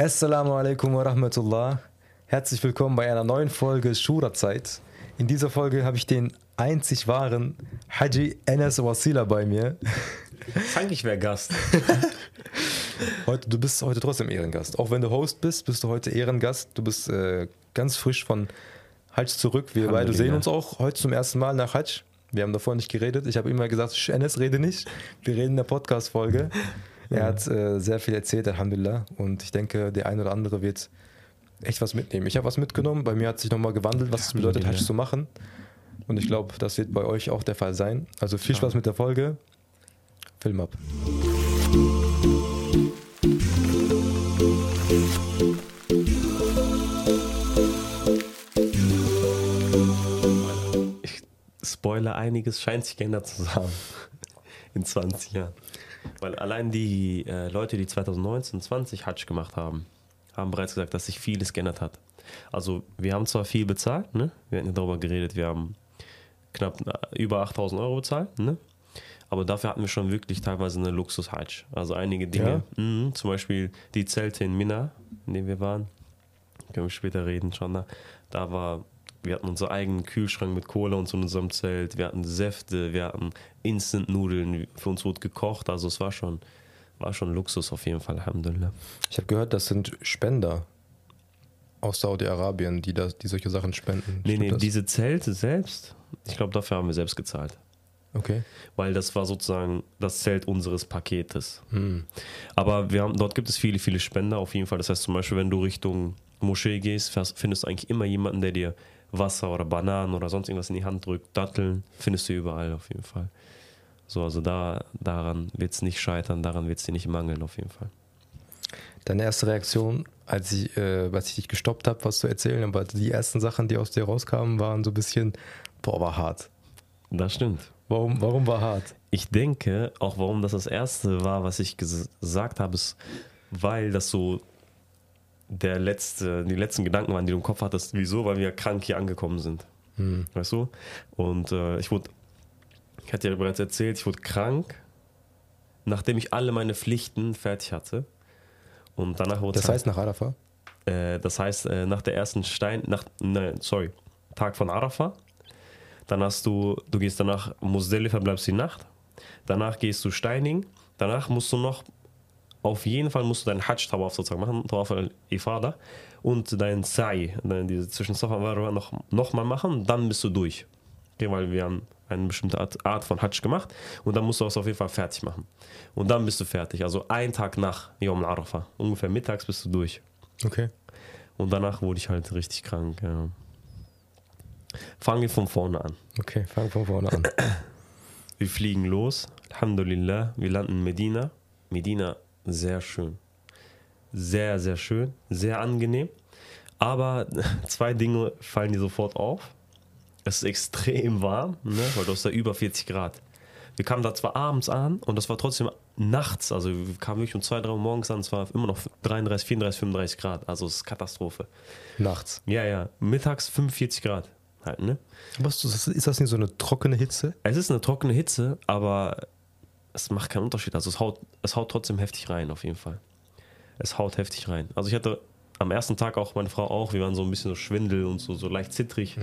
Assalamu alaikum wa rahmatullah. Herzlich willkommen bei einer neuen Folge Shura-Zeit. In dieser Folge habe ich den einzig wahren Haji Enes Wasila bei mir. Eigentlich wäre Gast. Heute, du bist heute trotzdem Ehrengast. Auch wenn du Host bist, bist du heute Ehrengast. Du bist äh, ganz frisch von Hajj zurück. Wir beide sehen uns auch heute zum ersten Mal nach Hajj. Wir haben davor nicht geredet. Ich habe immer gesagt, Enes, rede nicht. Wir reden in der Podcast-Folge. Er hat äh, sehr viel erzählt, Alhamdulillah. Und ich denke, der eine oder andere wird echt was mitnehmen. Ich habe was mitgenommen. Bei mir hat sich nochmal gewandelt, was es bedeutet, Hajj zu machen. Und ich glaube, das wird bei euch auch der Fall sein. Also viel Spaß mit der Folge. Film ab. Ich spoilere einiges, scheint sich geändert zu haben. In 20 Jahren. Weil allein die äh, Leute, die 2019, 20 Hajj gemacht haben, haben bereits gesagt, dass sich vieles geändert hat. Also wir haben zwar viel bezahlt, ne? wir hatten ja darüber geredet, wir haben knapp äh, über 8000 Euro bezahlt, ne? aber dafür hatten wir schon wirklich teilweise eine Luxus-Hajj. Also einige Dinge, mh, zum Beispiel die Zelte in Minna, in denen wir waren, können wir später reden schon, da, da war wir hatten unseren eigenen Kühlschrank mit Cola und so in unserem Zelt. Wir hatten Säfte, wir hatten Instant-Nudeln. Für uns wurde gekocht. Also es war schon, war schon Luxus auf jeden Fall, Alhamdulillah. Ich habe gehört, das sind Spender aus Saudi-Arabien, die, das, die solche Sachen spenden. Nee, Stimmt nee, das? diese Zelte selbst, ich glaube, dafür haben wir selbst gezahlt. Okay. Weil das war sozusagen das Zelt unseres Paketes. Hm. Aber wir haben, dort gibt es viele, viele Spender auf jeden Fall. Das heißt zum Beispiel, wenn du Richtung Moschee gehst, findest du eigentlich immer jemanden, der dir Wasser oder Bananen oder sonst irgendwas in die Hand drückt. Datteln findest du überall auf jeden Fall. So, also da, daran wird es nicht scheitern, daran wird es dir nicht mangeln auf jeden Fall. Deine erste Reaktion, als ich, äh, als ich dich gestoppt habe, was zu erzählen, aber die ersten Sachen, die aus dir rauskamen, waren so ein bisschen, boah, war hart. Das stimmt. Warum, warum war hart? Ich denke, auch warum das das erste war, was ich ges- gesagt habe, ist, weil das so der letzte, die letzten Gedanken waren, die du im Kopf hattest. Wieso? Weil wir krank hier angekommen sind. Hm. Weißt du? Und äh, ich wurde, ich hatte ja bereits erzählt, ich wurde krank, nachdem ich alle meine Pflichten fertig hatte. Und danach wurde Das heißt nach Arafah? äh, das heißt, äh, nach der ersten Stein, nach, nein, sorry, Tag von Arafah, dann hast du, du gehst danach Musdalifa, bleibst die Nacht, danach gehst du Steining, danach musst du noch, auf jeden Fall musst du deinen Hajj-Tawaf sozusagen machen, Tawaf al-Ifada und dein Sa'i, dein- diese zwischen Safa und Marwa noch, noch mal machen, dann bist du durch. Okay, weil wir haben eine bestimmte Art, Art von Hajj gemacht und dann musst du das auf jeden Fall fertig machen. Und dann bist du fertig, also ein Tag nach Yom al-Arafah, ungefähr mittags bist du durch. Okay. Und danach wurde ich halt richtig krank. Ja. Fangen wir von vorne an. Okay, fang von vorne an. Wir fliegen los. Alhamdulillah. Wir landen in Medina. Medina, sehr schön. Sehr, sehr schön. Sehr angenehm. Aber zwei Dinge fallen dir sofort auf. Es ist extrem warm, ne? weil du hast da über 40 Grad. Wir kamen da zwar abends an und das war trotzdem nachts, also wir kamen wirklich um 2, 3 Uhr morgens an, es war immer noch 33, 34, 35 Grad, also es ist Katastrophe. Nachts. Ja, ja. Mittags 45 Grad. Halt, ne? Aber ist das- ist das nicht so eine trockene Hitze? Es ist eine trockene Hitze, aber es macht keinen Unterschied. Also es haut, es haut trotzdem heftig rein, auf jeden Fall. Es haut heftig rein. Also ich hatte am ersten Tag auch meine Frau auch, wir waren so ein bisschen so Schwindel und so, so leicht zittrig.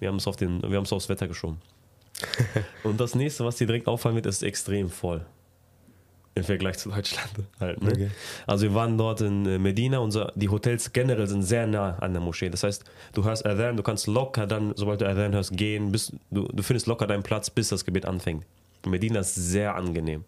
Wir haben es auf den, wir haben es aufs Wetter geschoben. und das nächste, was dir direkt auffallen wird, ist extrem voll. Im Vergleich zu Deutschland halt. Ne? Okay. Also wir waren dort in äh, Medina, unser, die Hotels generell sind sehr nah an der Moschee. Das heißt, du hörst Adhan, du kannst locker dann, sobald du Adhan hörst, gehen, bis, du, du findest locker deinen Platz, bis das Gebet anfängt. Medina ist sehr angenehm.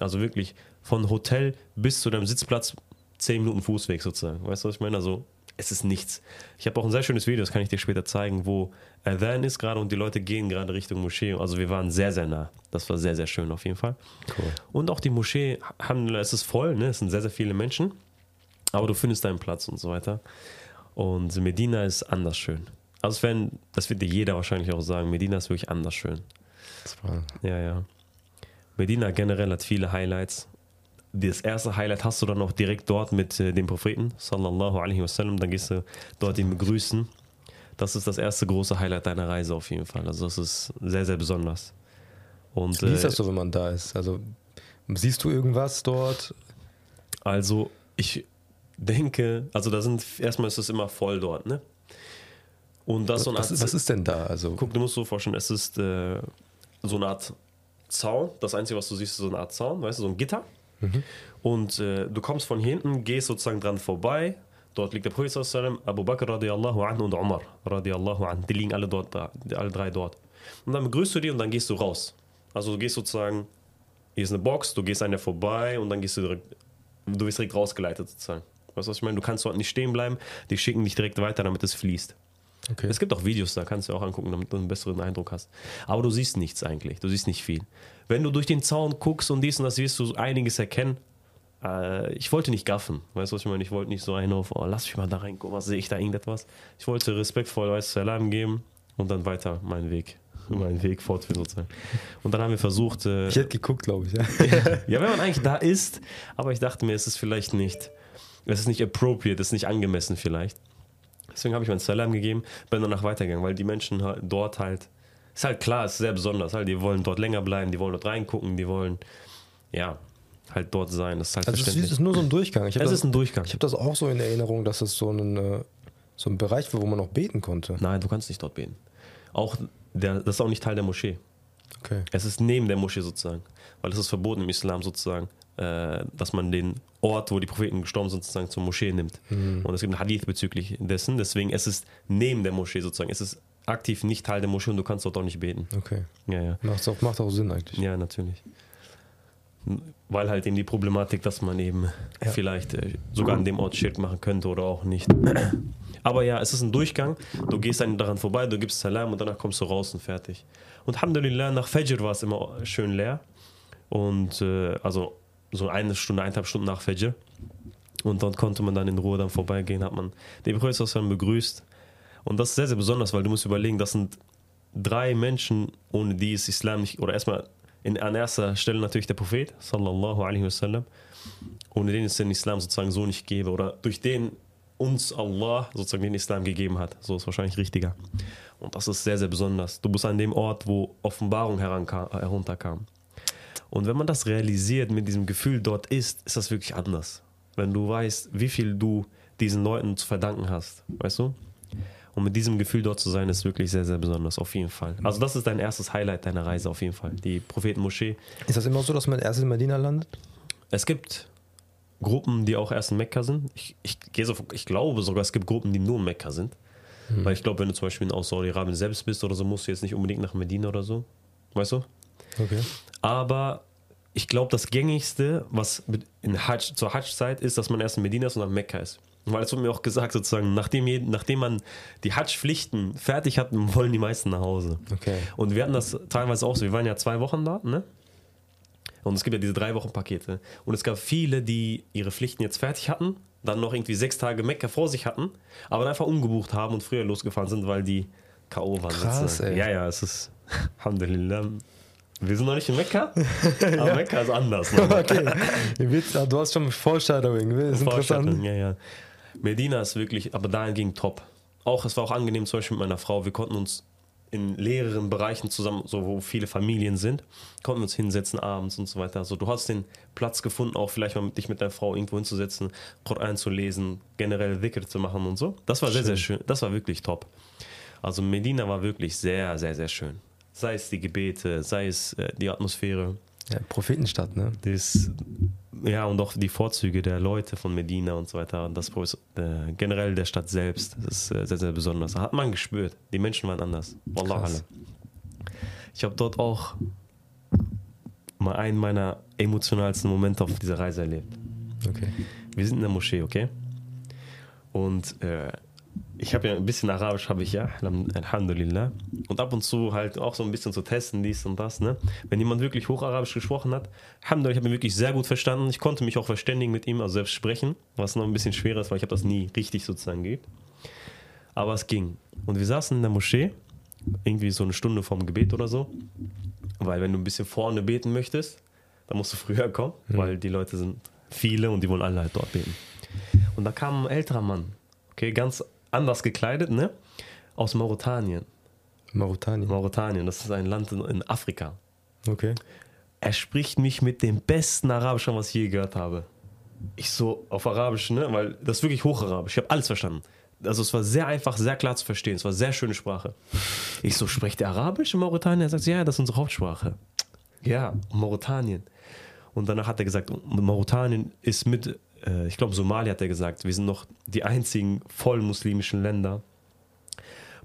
Also wirklich von Hotel bis zu deinem Sitzplatz 10 Minuten Fußweg sozusagen. Weißt du, was ich meine? Also es ist nichts. Ich habe auch ein sehr schönes Video, das kann ich dir später zeigen, wo Adhan ist gerade und die Leute gehen gerade Richtung Moschee. Also wir waren sehr, sehr nah. Das war sehr, sehr schön auf jeden Fall. Cool. Und auch die Moschee, es ist voll, ne? es sind sehr, sehr viele Menschen, aber du findest deinen Platz und so weiter. Und Medina ist anders schön. Also wenn, das wird dir jeder wahrscheinlich auch sagen, Medina ist wirklich anders schön. Das war, Ja, ja. Medina generell hat viele Highlights. Das erste Highlight hast du dann auch direkt dort mit äh, dem Propheten, sallallahu alaihi wasallam. Dann gehst du dort ihn begrüßen. Das ist das erste große Highlight deiner Reise auf jeden Fall. Also das ist sehr, sehr besonders. Und, wie ist äh, das so, wenn man da ist? Also siehst du irgendwas dort? Also, ich, denke, also da sind, erstmal ist es immer voll dort, ne? Und das eine Art, was, was ist denn da? Also guck, du musst so vorstellen, es ist äh, so eine Art Zaun. Das Einzige, was du siehst, ist so eine Art Zaun, weißt du, so ein Gitter. Mhm. Und äh, du kommst von hinten, gehst sozusagen dran vorbei. Dort liegt der Prophet Abu Bakr radiallahu anhu und Umar radiallahu anhu. Die liegen alle dort, alle drei dort. Und dann begrüßt du die und dann gehst du raus. Also du gehst sozusagen, hier ist eine Box, du gehst an der vorbei und dann gehst du direkt, du wirst direkt rausgeleitet sozusagen. Weißt du, was ich meine? Du kannst dort nicht stehen bleiben, die schicken dich direkt weiter, damit es fließt. Okay. Es gibt auch Videos, da kannst du auch angucken, damit du einen besseren Eindruck hast. Aber du siehst nichts eigentlich, du siehst nicht viel. Wenn du durch den Zaun guckst und dies und das, wirst du einiges erkennen. Äh, ich wollte nicht gaffen, weißt du, was ich meine? Ich wollte nicht so einen auf, oh, lass mich mal da reingucken, was sehe ich da irgendetwas? Ich wollte respektvoll, weißt du, Salam geben und dann weiter meinen Weg meinen Weg fortführen sozusagen. Und dann haben wir versucht. Äh, ich hätte geguckt, glaube ich. Ja. ja, wenn man eigentlich da ist, aber ich dachte mir, es ist vielleicht nicht, es ist nicht appropriate, es ist nicht angemessen vielleicht. Deswegen habe ich meinen Salam gegeben, bin danach weitergegangen, weil die Menschen dort halt, ist halt klar, es ist sehr besonders, halt, die wollen dort länger bleiben, die wollen dort reingucken, die wollen, ja, halt dort sein. Das ist halt also verständlich. Es ist nur so ein Durchgang. es das, ist ein Durchgang. Ich habe das auch so in Erinnerung, dass es so ein, äh, so ein Bereich war, wo man noch beten konnte. Nein, du kannst nicht dort beten. Auch der, das ist auch nicht Teil der Moschee. Okay. Es ist neben der Moschee sozusagen, weil es ist verboten im Islam sozusagen, äh, dass man den Ort, wo die Propheten gestorben sind, sozusagen zur Moschee nimmt. Mhm. Und es gibt ein Hadith bezüglich dessen. Deswegen es ist neben der Moschee sozusagen. Es ist aktiv nicht Teil der Moschee und du kannst dort auch nicht beten. Okay. Ja, ja. Macht auch, macht auch Sinn eigentlich. Ja, natürlich. Weil halt eben die Problematik, dass man eben ja. vielleicht äh, sogar an dem Ort Schild machen könnte oder auch nicht. Aber ja, es ist ein Durchgang. Du gehst dann daran vorbei, du gibst Salam und danach kommst du raus und fertig. Und Alhamdulillah, nach Fajr war es immer schön leer. Und äh, also so eine Stunde, eineinhalb Stunden nach Fajr. Und dort konnte man dann in Ruhe dann vorbeigehen, hat man den Prophet begrüßt. Und das ist sehr, sehr besonders, weil du musst überlegen, das sind drei Menschen, ohne die es Islam nicht, oder erstmal in, an erster Stelle natürlich der Prophet, sallallahu alaihi wasallam, ohne den es den Islam sozusagen so nicht gäbe, oder durch den uns Allah sozusagen den Islam gegeben hat. So ist wahrscheinlich richtiger. Und das ist sehr, sehr besonders. Du bist an dem Ort, wo Offenbarung herunterkam. Und wenn man das realisiert, mit diesem Gefühl dort ist, ist das wirklich anders. Wenn du weißt, wie viel du diesen Leuten zu verdanken hast, weißt du? Und mit diesem Gefühl dort zu sein, ist wirklich sehr, sehr besonders, auf jeden Fall. Also das ist dein erstes Highlight deiner Reise, auf jeden Fall. Die Prophetenmoschee. Ist das immer so, dass man erst in Medina landet? Es gibt Gruppen, die auch erst in Mekka sind. Ich, ich, gehe so, ich glaube sogar, es gibt Gruppen, die nur in Mekka sind. Hm. Weil ich glaube, wenn du zum Beispiel in Saudi-Arabien selbst bist oder so, musst du jetzt nicht unbedingt nach Medina oder so. Weißt du? Okay. Aber ich glaube, das gängigste, was in Hajj, zur Hajj-Zeit ist, dass man erst in Medina ist und dann Mekka ist. Weil es wurde mir auch gesagt, sozusagen, nachdem, nachdem man die Hajj-Pflichten fertig hat, wollen die meisten nach Hause. Okay. Und wir hatten das teilweise auch so. Wir waren ja zwei Wochen da, ne? Und es gibt ja diese drei Wochen Pakete. Und es gab viele, die ihre Pflichten jetzt fertig hatten, dann noch irgendwie sechs Tage Mekka vor sich hatten, aber dann einfach umgebucht haben und früher losgefahren sind, weil die K.O. waren. Krass, ey. Ja, ja, es ist, Alhamdulillah, wir sind noch nicht in Mekka, aber Mekka ist anders. okay. Du hast schon Foreshadowing, das ist interessant. Ja, ja. Medina ist wirklich, aber dahin ging top. Auch, es war auch angenehm, zum Beispiel mit meiner Frau. Wir konnten uns in leeren Bereichen zusammen, so wo viele Familien sind, konnten wir uns hinsetzen abends und so weiter. Also du hast den Platz gefunden, auch vielleicht mal dich mit deiner Frau irgendwo hinzusetzen, Koran zu lesen, generell Dhikr zu machen und so. Das war schön. sehr, sehr schön. Das war wirklich top. Also Medina war wirklich sehr, sehr, sehr schön. Sei es die Gebete, sei es äh, die Atmosphäre. Ja, Prophetenstadt, ne? Das, ja, und auch die Vorzüge der Leute von Medina und so weiter. Und das äh, generell der Stadt selbst, das ist äh, sehr, sehr besonders. Da hat man gespürt. Die Menschen waren anders. Wallah alle. Ich habe dort auch mal einen meiner emotionalsten Momente auf dieser Reise erlebt. Okay. Wir sind in der Moschee, okay? Und äh, ich habe ja ein bisschen Arabisch, habe ich ja, Alhamdulillah. Und ab und zu halt auch so ein bisschen zu testen, dies und das. Ne? Wenn jemand wirklich Hocharabisch gesprochen hat, Alhamdulillah, ich habe ihn wirklich sehr gut verstanden. Ich konnte mich auch verständigen mit ihm, also selbst sprechen, was noch ein bisschen schwerer ist, weil ich habe das nie richtig sozusagen geübt. Aber es ging. Und wir saßen in der Moschee, irgendwie so eine Stunde vorm Gebet oder so. Weil wenn du ein bisschen vorne beten möchtest, dann musst du früher kommen, mhm. weil die Leute sind viele und die wollen alle halt dort beten. Und da kam ein älterer Mann, okay, ganz anders gekleidet, ne? Aus Mauretanien. Mauretanien. Mauretanien, das ist ein Land in, in Afrika. Okay. Er spricht mich mit dem besten Arabisch was ich je gehört habe. Ich so auf Arabisch, ne? Weil das ist wirklich Hocharabisch. Ich habe alles verstanden. Also es war sehr einfach, sehr klar zu verstehen. Es war sehr schöne Sprache. Ich so, spricht der Arabisch in Mauretanien? Er sagt, ja, das ist unsere Hauptsprache. Ja, Mauretanien. Und danach hat er gesagt, Mauretanien ist mit, ich glaube Somalia hat er gesagt, wir sind noch die einzigen voll muslimischen Länder.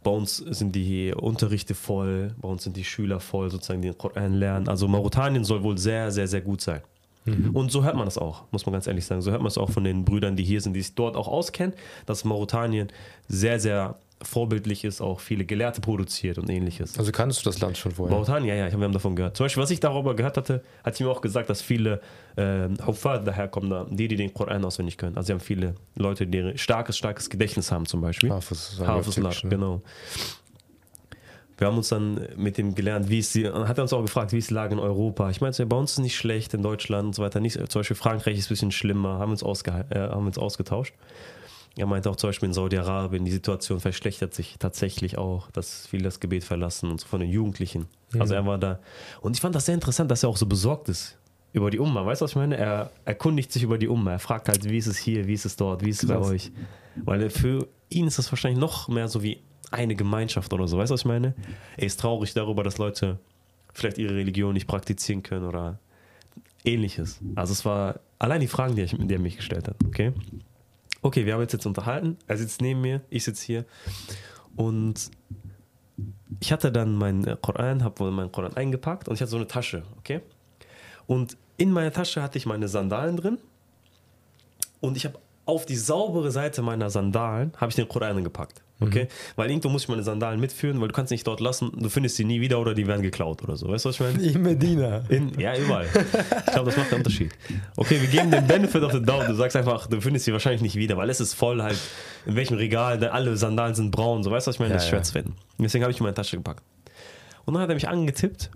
Bei uns sind die Unterrichte voll, bei uns sind die Schüler voll, sozusagen, die den Koran lernen. Also Mauretanien soll wohl sehr, sehr, sehr gut sein. Mhm. Und so hört man das auch, muss man ganz ehrlich sagen. So hört man es auch von den Brüdern, die hier sind, die sich dort auch auskennen, dass Mauretanien sehr, sehr vorbildlich ist, auch viele Gelehrte produziert und ähnliches. Also kannst du das Land schon vorher? Mauretanien, ja, ja, wir haben davon gehört. Zum Beispiel, was ich darüber gehört hatte, hat sie mir auch gesagt, dass viele äh, daherkommen, die, die den Koran auswendig können. Also sie haben viele Leute, die ein starkes, starkes Gedächtnis haben zum Beispiel. Hafiz, Hafiz, ne? genau. Wir haben uns dann mit ihm gelernt, wie ist die, hat er uns auch gefragt, wie ist die Lage in Europa. Ich meinte, bei uns ist es nicht schlecht, in Deutschland und so weiter. Nicht, zum Beispiel Frankreich ist ein bisschen schlimmer, haben uns, ausge, äh, haben uns ausgetauscht. Er meinte auch zum Beispiel in Saudi-Arabien, die Situation verschlechtert sich tatsächlich auch, dass viele das Gebet verlassen und so von den Jugendlichen. Mhm. Also er war da. Und ich fand das sehr interessant, dass er auch so besorgt ist über die Umma. Weißt du, was ich meine? Er erkundigt sich über die Umma. Er fragt halt, wie ist es hier, wie ist es dort, wie ist es bei euch? Weil für ihn ist das wahrscheinlich noch mehr so wie eine Gemeinschaft oder so. Weißt du, was ich meine? Er ist traurig darüber, dass Leute vielleicht ihre Religion nicht praktizieren können oder ähnliches. Also es war allein die Fragen, die, ich, die er mich gestellt hat. Okay? Okay, wir haben jetzt, jetzt unterhalten. Er sitzt neben mir, ich sitze hier. Und ich hatte dann meinen Koran, habe meinen Koran eingepackt und ich hatte so eine Tasche, okay? Und in meiner Tasche hatte ich meine Sandalen drin und ich habe auf die saubere Seite meiner Sandalen habe ich den Koran gepackt. Okay? Mhm. Weil irgendwo muss ich meine Sandalen mitführen, weil du kannst nicht dort lassen, du findest sie nie wieder oder die werden geklaut oder so. Weißt du, was ich meine? In Medina. In, ja, überall. Ich glaube, das macht einen Unterschied. Okay, wir geben den Benefit of the doubt. Du sagst einfach, du findest sie wahrscheinlich nicht wieder, weil es ist voll halt, in welchem Regal, alle Sandalen sind braun. So, weißt du, was ich meine? Ja, das ist schwer zu finden. Deswegen habe ich in meine Tasche gepackt. Und dann hat er mich angetippt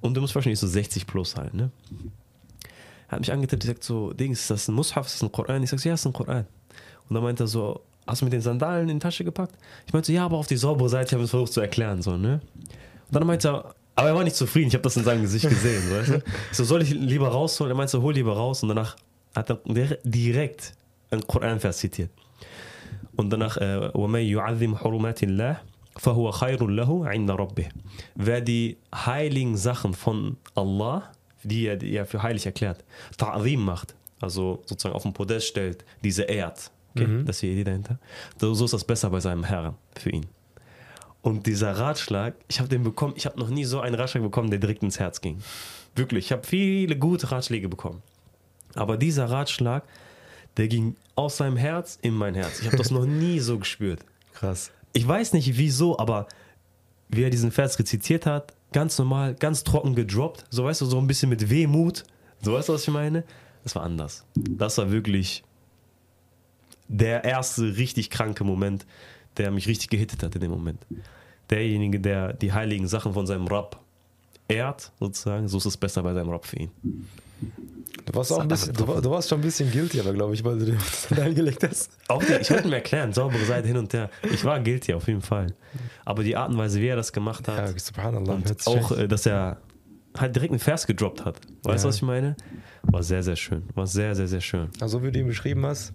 und du musst wahrscheinlich so 60 plus halt, ne? Er hat mich angetippt, gesagt so, Dings, ist das ein Mushaf, ist das ein Koran? Ich sag, ja, ist ein Koran. Und dann meint er so, hast du mit den Sandalen in die Tasche gepackt? Ich meinte so, ja, aber auf die saubere Seite, ich habe es versucht zu erklären, so, ne? Und dann meinte er, aber er war nicht zufrieden, ich habe das in seinem Gesicht gesehen, weißt du? Ich so, soll ich lieber rausholen? Er meinte so, hol lieber raus. Und danach hat er direkt einen Koranvers zitiert. Und danach, وَمَنْ يُعَذِّمْ حُرُمَاتِ اللَّهِ فَهُوَ خَيْرٌ لَهُ عِنْدَ رَبِّهِ Wer die heiligen Sachen von Allah, die er, die er für heilig erklärt, Ta'zim macht, also sozusagen auf den Podest stellt, diese ehrt, Okay? Mhm. Das ist die Idee dahinter. So ist das besser bei seinem Herrn für ihn. Und dieser Ratschlag, ich habe den bekommen, ich habe noch nie so einen Ratschlag bekommen, der direkt ins Herz ging. Wirklich, ich habe viele gute Ratschläge bekommen. Aber dieser Ratschlag, der ging aus seinem Herz in mein Herz. Ich habe das noch nie so gespürt. Krass. Ich weiß nicht wieso, aber wie er diesen Vers rezitiert hat, ganz normal, ganz trocken gedroppt, so weißt du, so ein bisschen mit Wehmut. So weißt du, was ich meine? Das war anders. Das war wirklich der erste richtig kranke Moment, der mich richtig gehittet hat in dem Moment. Derjenige, der die heiligen Sachen von seinem Rab ehrt, sozusagen, so ist es besser bei seinem Rab für ihn. Du warst, auch ein bisschen, du, du, warst schon ein bisschen guilty, aber glaube ich, weil du dir das eingelegt hast. Auch die, ich wollte mir erklären, saubere Seite hin und her. Ich war guilty auf jeden Fall. Aber die Art und Weise, wie er das gemacht hat, ja, subhanallah, und auch, äh, dass er halt direkt einen Vers gedroppt hat. Weißt du, ja. was ich meine? War sehr, sehr schön. War sehr, sehr, sehr schön. Also, wie du ihn beschrieben hast,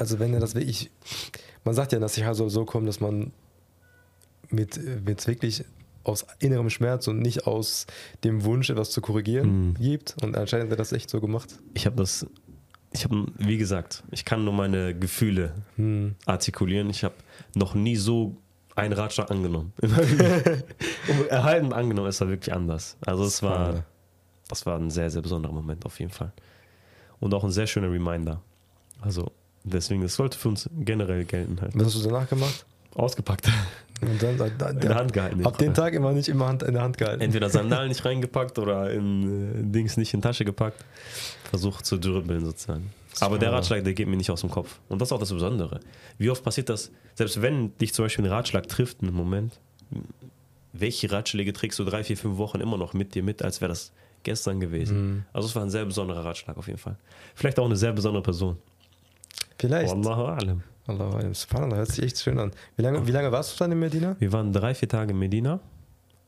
also wenn er das wirklich, man sagt ja, dass sich also so kommt, dass man mit, mit wirklich aus innerem Schmerz und nicht aus dem Wunsch, etwas zu korrigieren, mhm. gibt. Und anscheinend wird das echt so gemacht. Ich habe das, ich habe, wie gesagt, ich kann nur meine Gefühle mhm. artikulieren. Ich habe noch nie so einen Ratschlag angenommen. erhalten angenommen, es war wirklich anders. Also es war, das war ein sehr, sehr besonderer Moment auf jeden Fall. Und auch ein sehr schöner Reminder. Also Deswegen, das sollte für uns generell gelten halt. Was hast du danach gemacht? Ausgepackt. Und dann, dann, dann in der Hand gehalten. Ab dem Tag immer nicht immer Hand, in der Hand gehalten. Entweder Sandalen nicht reingepackt oder in äh, Dings nicht in Tasche gepackt. Versucht zu dribbeln sozusagen. Aber der Ratschlag, der geht mir nicht aus dem Kopf. Und das ist auch das Besondere. Wie oft passiert das, selbst wenn dich zum Beispiel ein Ratschlag trifft in einem Moment, welche Ratschläge trägst du drei, vier, fünf Wochen immer noch mit dir mit, als wäre das gestern gewesen? Mhm. Also es war ein sehr besonderer Ratschlag auf jeden Fall. Vielleicht auch eine sehr besondere Person. Vielleicht. Wallahu a'lam. Allahu a'lam. Subhanallah, hört sich echt schön an. Wie lange, wie lange warst du dann in Medina? Wir waren drei, vier Tage in Medina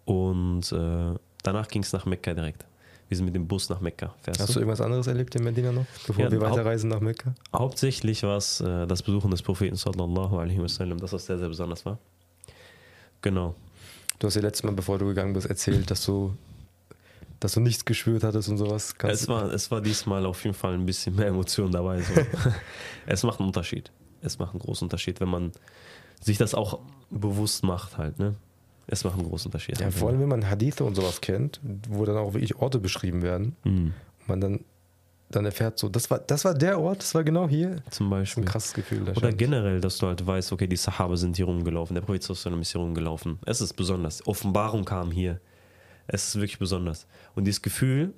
und äh, danach ging es nach Mekka direkt. Wir sind mit dem Bus nach Mekka. Fährst Hast du, irgendwas anderes erlebt in Medina noch, bevor ja, wir weiterreisen nach Mekka? Hauptsächlich war es äh, das Besuchen des Propheten sallallahu alaihi wasallam, das was sehr, sehr besonders war. Genau. Du hast ja letztes Mal, bevor du gegangen bist, erzählt, dass du, dass du nichts geschwürt hattest und sowas. es war, es war diesmal auf jeden Fall ein bisschen mehr Emotionen dabei. So. es macht einen Unterschied. Es macht einen großen Unterschied, wenn man sich das auch bewusst macht halt, ne? Es macht einen großen Unterschied. Ja, vor allem, wenn man Hadithe und sowas kennt, wo dann auch wirklich Orte beschrieben werden, mhm. und man dann, dann erfährt so, das war, das war der Ort, das war genau hier. Zum Beispiel. Ein krasses Gefühl. Oder generell, dass du halt weißt, okay, die Sahaba sind hier rumgelaufen, der Prophet ist hier rumgelaufen. Es ist besonders. Offenbarung kam hier. Es ist wirklich besonders. Und dieses Gefühl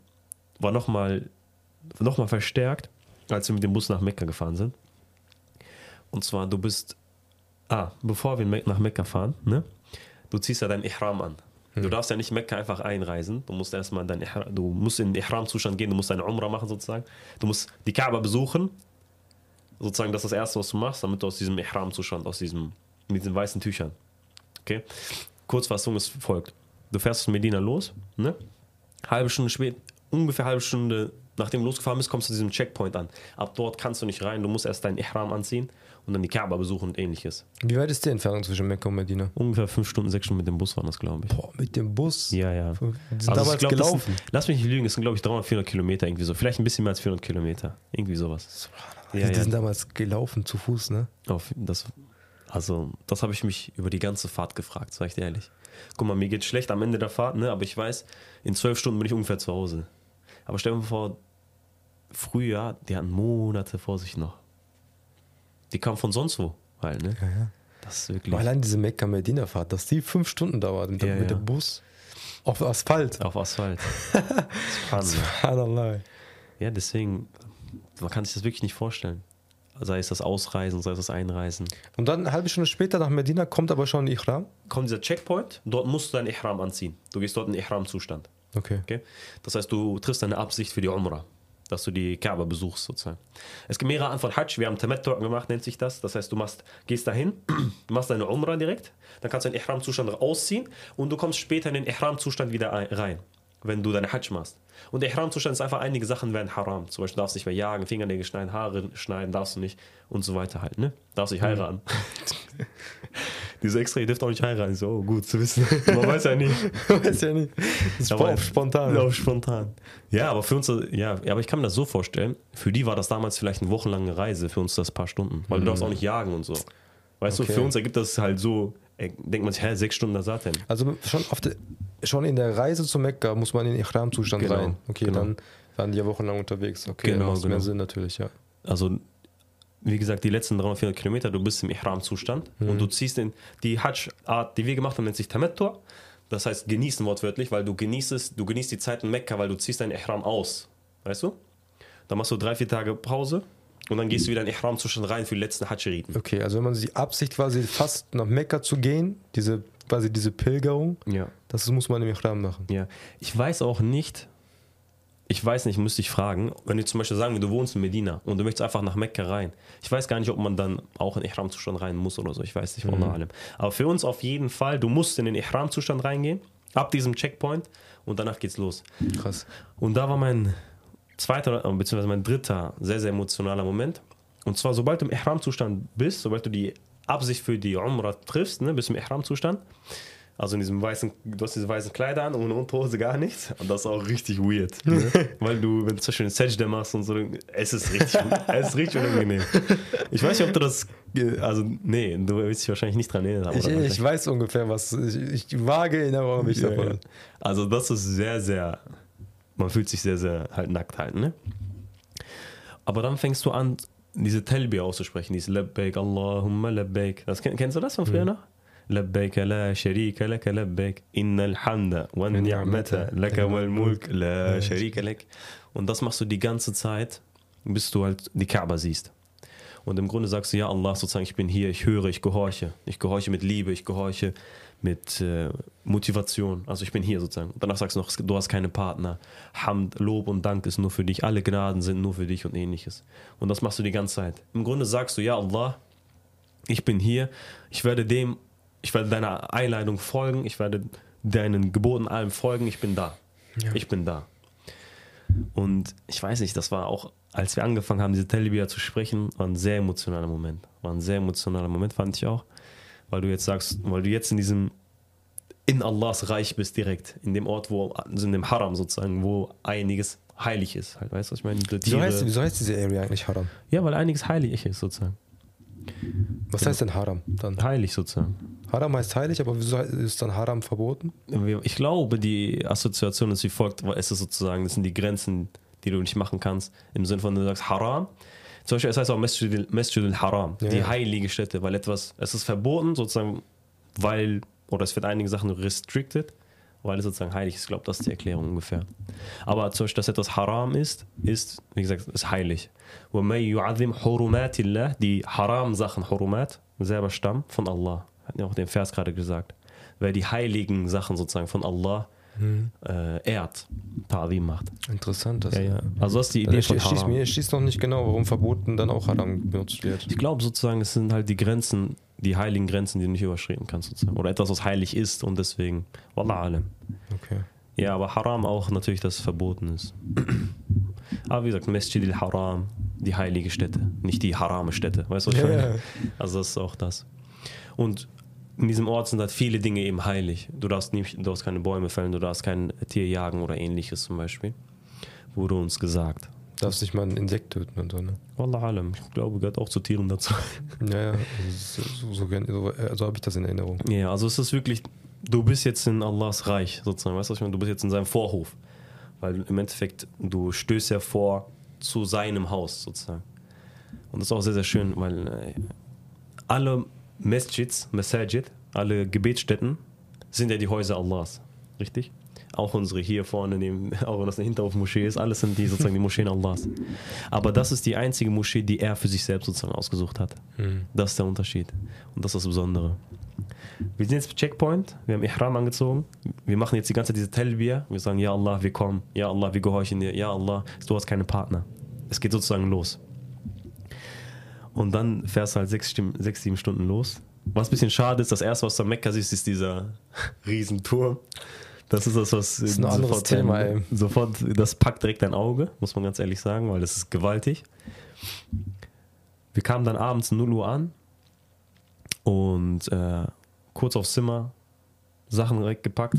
war nochmal noch mal verstärkt, als wir mit dem Bus nach Mekka gefahren sind. Und zwar, du bist, ah, bevor wir nach Mekka fahren, ne? du ziehst ja dein Ihram an. Du hm. darfst ja nicht Mekka einfach einreisen. Du musst erstmal dein Ihram, du musst in den Ihram-Zustand gehen, du musst deine Umrah machen sozusagen. Du musst die Kaaba besuchen. Sozusagen, das ist das Erste, was du machst, damit du aus diesem Ihram-Zustand, aus diesem, mit diesen weißen Tüchern. Okay? Kurzfassung ist folgt. Du fährst von Medina los, ne? Halbe Stunde spät, ungefähr halbe Stunde nachdem du losgefahren bist, kommst du zu diesem Checkpoint an. Ab dort kannst du nicht rein, du musst erst dein Ihram anziehen und dann die Kaaba besuchen und ähnliches. Wie weit ist die Entfernung zwischen Mekka und Medina? Ungefähr fünf Stunden, sechs Stunden mit dem Bus waren das, glaube ich. Boah, mit dem Bus? Ja, ja. Die sind also damals glaub, gelaufen. Sind, lass mich nicht lügen, es sind, glaube ich, 300, 400 Kilometer irgendwie so. Vielleicht ein bisschen mehr als 400 Kilometer. Irgendwie sowas. Ja, die ja. sind damals gelaufen, zu Fuß, ne? Auf, das, also, das habe ich mich über die ganze Fahrt gefragt, sag ich dir ehrlich. Guck mal, mir geht schlecht am Ende der Fahrt, ne? aber ich weiß, in zwölf Stunden bin ich ungefähr zu Hause. Aber stell dir vor, früher, die hatten Monate vor sich noch. Die kamen von sonst wo halt, ne? Ja, ja. Das ist wirklich. Allein diese Mekka-Medina-Fahrt, dass die fünf Stunden dauert mit, ja, mit dem Bus. Auf Asphalt. Auf Asphalt. Subhanallah. Ja, deswegen, man kann sich das wirklich nicht vorstellen. Sei es das Ausreisen, sei es das Einreisen. Und dann eine halbe Stunde später nach Medina kommt aber schon ein Ihram? Kommt dieser Checkpoint, dort musst du dein Ihram anziehen. Du gehst dort in Ihram-Zustand. Okay. okay. Das heißt, du triffst deine Absicht für die Umrah dass du die Kaaba besuchst sozusagen. Es gibt mehrere Arten von Hajj. Wir haben Tamattu gemacht, nennt sich das. Das heißt, du machst, gehst dahin, machst deine Umrah direkt, dann kannst du den Ihram-Zustand ausziehen und du kommst später in den Ihram-Zustand wieder rein, wenn du deine Hajj machst. Und der Ihram-Zustand ist einfach, einige Sachen werden haram. Zum Beispiel darfst du nicht mehr jagen, Fingernägel schneiden, Haare schneiden, darfst du nicht und so weiter halt. Ne? Darfst nicht heiraten. Diese extra, ihr dürft auch nicht heiraten. So, oh, gut zu wissen. Man weiß ja nie. Man weiß ja nie. Das ist aber spontan. Auf spontan. Ja, aber für uns, ja, aber ich kann mir das so vorstellen, für die war das damals vielleicht eine wochenlange Reise, für uns das paar Stunden. Weil mhm. du darfst auch nicht jagen und so. Weißt okay. du, für uns ergibt das halt so, denkt man sich, hä, sechs Stunden da satt denn. Also schon, auf de, schon in der Reise zu Mekka muss man in Ihram-Zustand genau, rein. Okay, genau. dann waren die ja wochenlang unterwegs. Okay, genau, macht genau. mehr Sinn natürlich, ja. Also wie gesagt, die letzten 300, 400 Kilometer, du bist im Ihram-Zustand mhm. und du ziehst in die Hajj-Art, die wir gemacht haben, nennt sich Tamattu. Das heißt genießen wortwörtlich, weil du genießt es, du genießt die Zeit in Mekka, weil du ziehst dein Ihram aus. Weißt du? Dann machst du drei, vier Tage Pause und dann gehst du wieder in Ihram-Zustand rein für die letzten Hajj-Riten. Okay, also wenn man die Absicht quasi fast nach Mekka zu gehen, diese quasi diese Pilgerung, ja. das muss man im Ihram machen. Ja, ich weiß auch nicht, ich weiß nicht, müsste ich fragen, wenn du zum Beispiel sagen, du wohnst in Medina und du möchtest einfach nach Mekka rein. Ich weiß gar nicht, ob man dann auch in Ihram-Zustand rein muss oder so. Ich weiß nicht, mhm. allem. Aber für uns auf jeden Fall, du musst in den Ihram-Zustand reingehen, ab diesem Checkpoint und danach geht's los. Krass. Und da war mein zweiter, beziehungsweise mein dritter sehr, sehr emotionaler Moment. Und zwar, sobald du im Ihram-Zustand bist, sobald du die Absicht für die Umrah triffst, ne, bist du im Ihram-Zustand, also in diesem weißen, du hast diese weißen Kleider an, ohne Unterhose gar nichts. Und das ist auch richtig weird. Ne? Weil du, wenn du zum Beispiel einen Sajda machst und so, es ist richtig, es ist richtig unangenehm. Ich weiß nicht, ob du das, also nee, du willst dich wahrscheinlich nicht dran erinnern. Ich, ich weiß ungefähr, was, ich, ich wage Erinnerung mich ja, davon. Ja. Also das ist sehr, sehr, man fühlt sich sehr, sehr halt nackt halt, ne? Aber dann fängst du an, diese Telbi auszusprechen, dieses Labbaik, Allahumma Labbaik. Das, kennst du das von früher mhm. noch? لبيك لا شريك لك لبيك إن الحمد والنعمة لك والملك لا شريك لك und das machst du die ganze Zeit bis du halt die Kaaba siehst und im Grunde sagst du ja Allah sozusagen ich bin hier ich höre ich gehorche ich gehorche mit Liebe ich gehorche mit äh, Motivation also ich bin hier sozusagen und danach sagst du noch du hast keine Partner Hamd Lob und Dank ist nur für dich alle Gnaden sind nur für dich und ähnliches und das machst du die ganze Zeit im Grunde sagst du ja Allah ich bin hier ich werde dem ich werde deiner Einleitung folgen, ich werde deinen Geboten allem folgen, ich bin da. Ja. Ich bin da. Und ich weiß nicht, das war auch, als wir angefangen haben, diese Talibia zu sprechen, war ein sehr emotionaler Moment. War ein sehr emotionaler Moment, fand ich auch. Weil du jetzt sagst, weil du jetzt in diesem, in Allahs Reich bist direkt. In dem Ort, wo, also in dem Haram sozusagen, wo einiges heilig ist. Halt, weißt du, was ich meine? Wieso heißt, wieso heißt diese Area eigentlich Haram? Ja, weil einiges heilig ist sozusagen. Was heißt denn Haram dann? Heilig sozusagen. Haram heißt heilig, aber wieso ist dann Haram verboten? Ich glaube, die Assoziation ist wie folgt: Es ist sozusagen, das sind die Grenzen, die du nicht machen kannst. Im Sinne von, du sagst Haram. Zum Beispiel, es heißt auch Masjid, Masjid al-Haram, ja, die ja. heilige Stätte, weil etwas, es ist verboten sozusagen, weil, oder es wird einige Sachen restricted, weil es sozusagen heilig ist. Ich glaube, das ist die Erklärung ungefähr. Aber zum Beispiel, dass etwas haram ist, ist, wie gesagt, ist heilig. Die Haram-Sachen, Hurumat, selber stammen von Allah. Hat ja auch den Vers gerade gesagt. Wer die heiligen Sachen sozusagen von Allah hm. äh, ehrt, Ta'wim macht. Interessant. Das ja, ja. Also das ist die Idee von Haram. Schießt, mir schießt noch nicht genau, warum verboten dann auch Haram benutzt wird. Ich glaube sozusagen, es sind halt die Grenzen, die heiligen Grenzen, die du nicht überschreiten kannst sozusagen. Oder etwas, was heilig ist und deswegen, Wallah alam. Okay. Ja, aber Haram auch natürlich, dass es verboten ist. aber wie gesagt, Masjid al-Haram, die heilige Stätte, nicht die harame Stätte. Weißt du, was ich meine? Also das ist auch das. Und in diesem Ort sind halt viele Dinge eben heilig. Du darfst, nicht, du darfst keine Bäume fällen, du darfst kein Tier jagen oder ähnliches zum Beispiel. Wurde uns gesagt. Darfst nicht mal ein Insekt töten und so, ne? Wallah alam. Ich glaube, gehört auch zu Tieren dazu. Ja, ja. So, so, so, so habe ich das in Erinnerung. Ja, also es ist wirklich, du bist jetzt in Allahs Reich sozusagen. Weißt du, was ich meine? Du bist jetzt in seinem Vorhof. Weil im Endeffekt, du stößt ja vor zu seinem Haus sozusagen. Und das ist auch sehr, sehr schön, weil äh, alle Masjids, Masajid, alle Gebetsstätten sind ja die Häuser Allahs. Richtig? Auch unsere hier vorne, neben, auch wenn das eine Hinterhof-Moschee ist, alles sind die sozusagen die Moscheen Allahs. Aber das ist die einzige Moschee, die er für sich selbst sozusagen ausgesucht hat. Mhm. Das ist der Unterschied. Und das ist das Besondere. Wir sind jetzt Checkpoint, wir haben Ihram angezogen, wir machen jetzt die ganze Zeit diese Telbiya, wir sagen, Ja Allah, wir kommen, Ja Allah, wir gehorchen dir, Ja Allah, du hast keine Partner. Es geht sozusagen los. Und dann fährst du halt sechs, sechs, sieben Stunden los. Was ein bisschen schade ist, das erste, was du am Mekka siehst, ist dieser Riesenturm. Das ist das, was das ist ein anderes sofort, Thema, ey. sofort, das packt direkt dein Auge, muss man ganz ehrlich sagen, weil das ist gewaltig. Wir kamen dann abends 0 Uhr an und äh, kurz aufs Zimmer, Sachen direkt gepackt,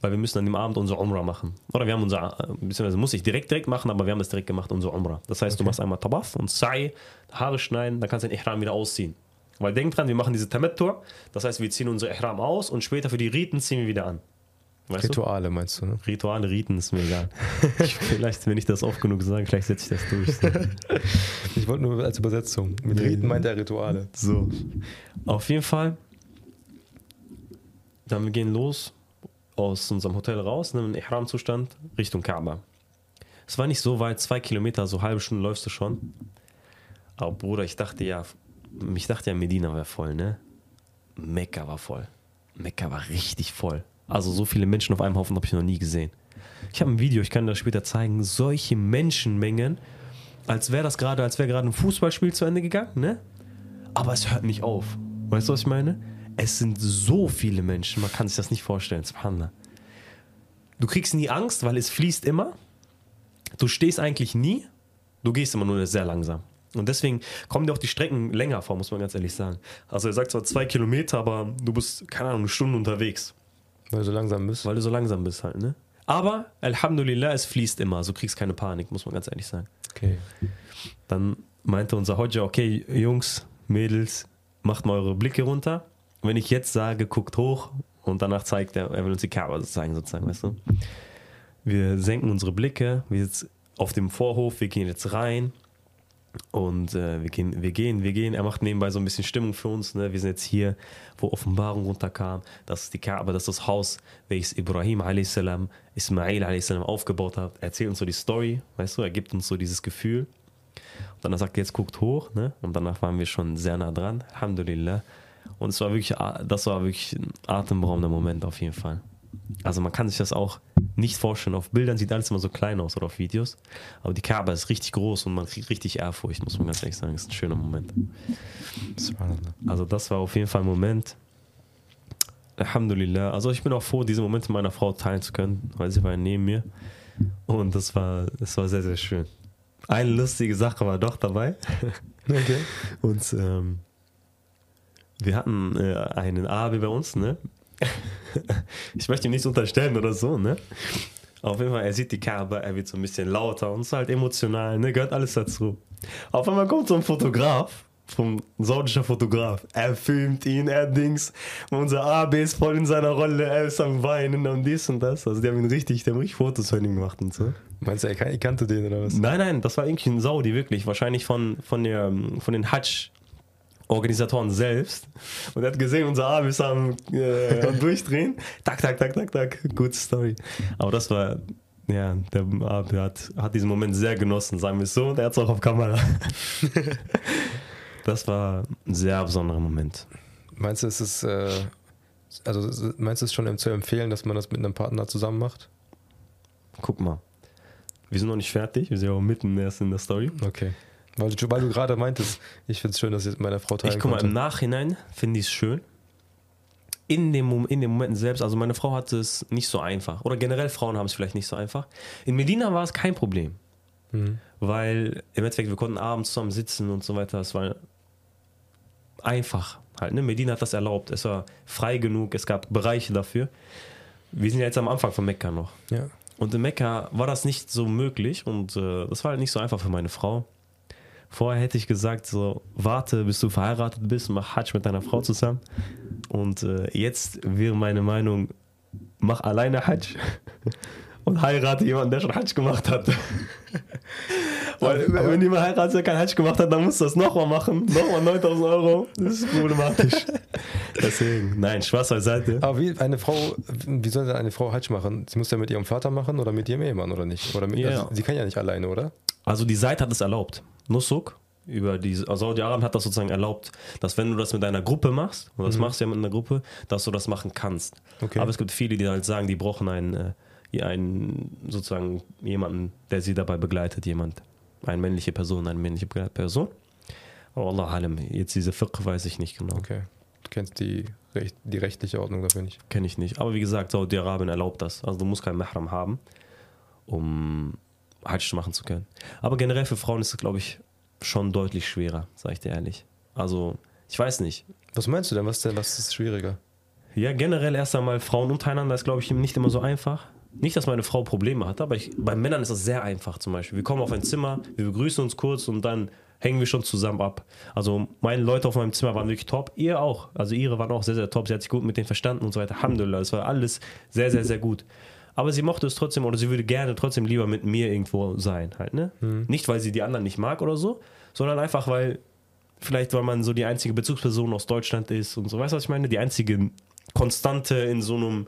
weil wir müssen an dem Abend unsere Umrah machen. Oder wir haben unser, beziehungsweise muss ich direkt direkt machen, aber wir haben das direkt gemacht, unsere Umrah. Das heißt, okay. du machst einmal Tabaf und Sa'i, Haare schneiden, dann kannst du den Ihram wieder ausziehen. Weil denk dran, wir machen diese Tamattur, das heißt, wir ziehen unsere Ihram aus und später für die Riten ziehen wir wieder an. Weißt Rituale du? meinst du, ne? Rituale, Riten ist mir egal. ich, vielleicht, wenn ich das oft genug sage, vielleicht setze ich das durch. ich wollte nur als Übersetzung. Mit Riten meint er Rituale. So. Auf jeden Fall dann wir gehen los aus unserem Hotel raus, ne, im Ihram-Zustand, Richtung Kaaba. Es war nicht so weit, zwei Kilometer, so halbe Stunde läufst du schon. Aber Bruder, ich dachte ja, ich dachte ja, Medina wäre voll, ne? Mekka war voll. Mekka war richtig voll. Also so viele Menschen auf einem Haufen habe ich noch nie gesehen. Ich habe ein Video, ich kann das später zeigen, solche Menschenmengen, als wäre das gerade, als wäre gerade ein Fußballspiel zu Ende gegangen, ne? Aber es hört nicht auf. Weißt du, was ich meine? Es sind so viele Menschen, man kann sich das nicht vorstellen. Du kriegst nie Angst, weil es fließt immer. Du stehst eigentlich nie. Du gehst immer nur sehr langsam. Und deswegen kommen dir auch die Strecken länger vor, muss man ganz ehrlich sagen. Also er sagt zwar zwei Kilometer, aber du bist, keine Ahnung, eine Stunde unterwegs. Weil du so langsam bist. Weil du so langsam bist halt, ne? Aber, Alhamdulillah, es fließt immer. Also kriegst keine Panik, muss man ganz ehrlich sagen. Okay. Dann meinte unser Hodja, okay, Jungs, Mädels, macht mal eure Blicke runter wenn ich jetzt sage, guckt hoch und danach zeigt er, er will uns die Kaaba zeigen, sozusagen, weißt du? Wir senken unsere Blicke, wir sind auf dem Vorhof, wir gehen jetzt rein und äh, wir, gehen, wir gehen, wir gehen. Er macht nebenbei so ein bisschen Stimmung für uns. Ne? Wir sind jetzt hier, wo Offenbarung runterkam. Das ist die Kaaba, das ist das Haus, welches Ibrahim a.s., Ismail a.s. aufgebaut hat. Er erzählt uns so die Story, weißt du, er gibt uns so dieses Gefühl. Und dann sagt er, jetzt guckt hoch, ne? Und danach waren wir schon sehr nah dran. Alhamdulillah. Und es war wirklich, das war wirklich ein atemberaubender Moment auf jeden Fall. Also man kann sich das auch nicht vorstellen. Auf Bildern sieht alles immer so klein aus oder auf Videos. Aber die Kaaba ist richtig groß und man kriegt richtig Ehrfurcht, muss man ganz ehrlich sagen. Das ist ein schöner Moment. Also das war auf jeden Fall ein Moment. Alhamdulillah. Also ich bin auch froh, diese Momente mit meiner Frau teilen zu können, weil sie war neben mir. Und das war, das war sehr, sehr schön. Eine lustige Sache war doch dabei. Okay. Und ähm, wir hatten äh, einen Abi bei uns, ne? ich möchte ihm nichts unterstellen oder so, ne? Auf jeden Fall, er sieht die Kaaba, er wird so ein bisschen lauter und ist halt emotional, ne? Gehört alles dazu. Auf einmal kommt so ein Fotograf, vom saudischer Fotograf. Er filmt ihn, er Dings. Unser AB ist voll in seiner Rolle, er ist am Weinen und dies und das. Also die haben ihn richtig, die haben richtig Fotos von ihm gemacht und so. Meinst du, er kan- kannte den oder was? Nein, nein, das war irgendwie ein Saudi, wirklich. Wahrscheinlich von, von, der, von den Hajj-Organisatoren selbst. Und er hat gesehen, unser Arm ist am, äh, am Durchdrehen. Tak, tak, tak, tak, tak. Gute Story. Aber das war, ja, der Abi hat, hat diesen Moment sehr genossen, sagen wir es so. Und er hat es auch auf Kamera. das war ein sehr besonderer Moment. Meinst du, es ist, äh, also meinst du es schon zu empfehlen, dass man das mit einem Partner zusammen macht? Guck mal. Wir sind noch nicht fertig, wir sind ja auch mitten erst in der Story. Okay. Weil du, weil du gerade meintest, ich finde es schön, dass ich mit meiner Frau teilen Ich guck mal, im. Nachhinein finde ich es schön. In dem, in den Momenten selbst, also meine Frau hatte es nicht so einfach. Oder generell Frauen haben es vielleicht nicht so einfach. In Medina war es kein Problem. Mhm. Weil im Endeffekt, wir konnten abends zusammen sitzen und so weiter. Es war einfach halt. Ne? Medina hat das erlaubt. Es war frei genug. Es gab Bereiche dafür. Wir sind ja jetzt am Anfang von Mekka noch. Ja. Und in Mekka war das nicht so möglich und äh, das war halt nicht so einfach für meine Frau. Vorher hätte ich gesagt, so, warte, bis du verheiratet bist, mach Hajj mit deiner Frau zusammen. Und äh, jetzt wäre meine Meinung, mach alleine Hajj und heirate jemanden, der schon Hajj gemacht hat. Weil, Aber- wenn jemand heiratet, der kein Hajj gemacht hat, dann musst du das nochmal machen. Nochmal 9000 Euro. Das ist problematisch. Deswegen, nein, Spaß beiseite. Aber wie eine Frau, wie soll denn eine Frau Hajj machen? Sie muss ja mit ihrem Vater machen oder mit ihrem Ehemann oder nicht? Oder mit, Ja. also, sie kann ja nicht alleine, oder? Also die Seite hat es erlaubt. Nusuk über die also Saudi-Arabien hat das sozusagen erlaubt, dass wenn du das mit einer Gruppe machst, und das machst du ja mit einer Gruppe, dass du das machen kannst. Okay. Aber es gibt viele, die halt sagen, die brauchen einen, äh, einen sozusagen jemanden, der sie dabei begleitet, jemand, eine männliche Person, eine männliche Person. Aber Allah alam, jetzt diese Fiqh weiß ich nicht genau. Okay. Du kennst die, Recht, die rechtliche Ordnung dafür nicht. Kenne ich nicht. Aber wie gesagt, Saudi-Arabien erlaubt das. Also du musst keinen Mahram haben, um Hajj machen zu können. Aber generell für Frauen ist es, glaube ich, schon deutlich schwerer, sage ich dir ehrlich. Also, ich weiß nicht. Was meinst du denn? Was denn, was ist schwieriger? Ja, generell erst einmal Frauen untereinander ist, glaube ich, nicht immer so einfach. Nicht, dass meine Frau Probleme hat, aber ich, bei Männern ist das sehr einfach zum Beispiel. Wir kommen auf ein Zimmer, wir begrüßen uns kurz und dann hängen wir schon zusammen ab. Also meine Leute auf meinem Zimmer waren wirklich top. Ihr auch. Also ihre waren auch sehr, sehr top. Sie hat sich gut mit denen verstanden und so weiter. Alhamdulillah. Es war alles sehr, sehr, sehr gut. Aber sie mochte es trotzdem oder sie würde gerne trotzdem lieber mit mir irgendwo sein. Halt, ne? Nicht, weil sie die anderen nicht mag oder so, sondern einfach, weil vielleicht, weil man so die einzige Bezugsperson aus Deutschland ist und so. Weißt du, was ich meine? Die einzige Konstante in so einem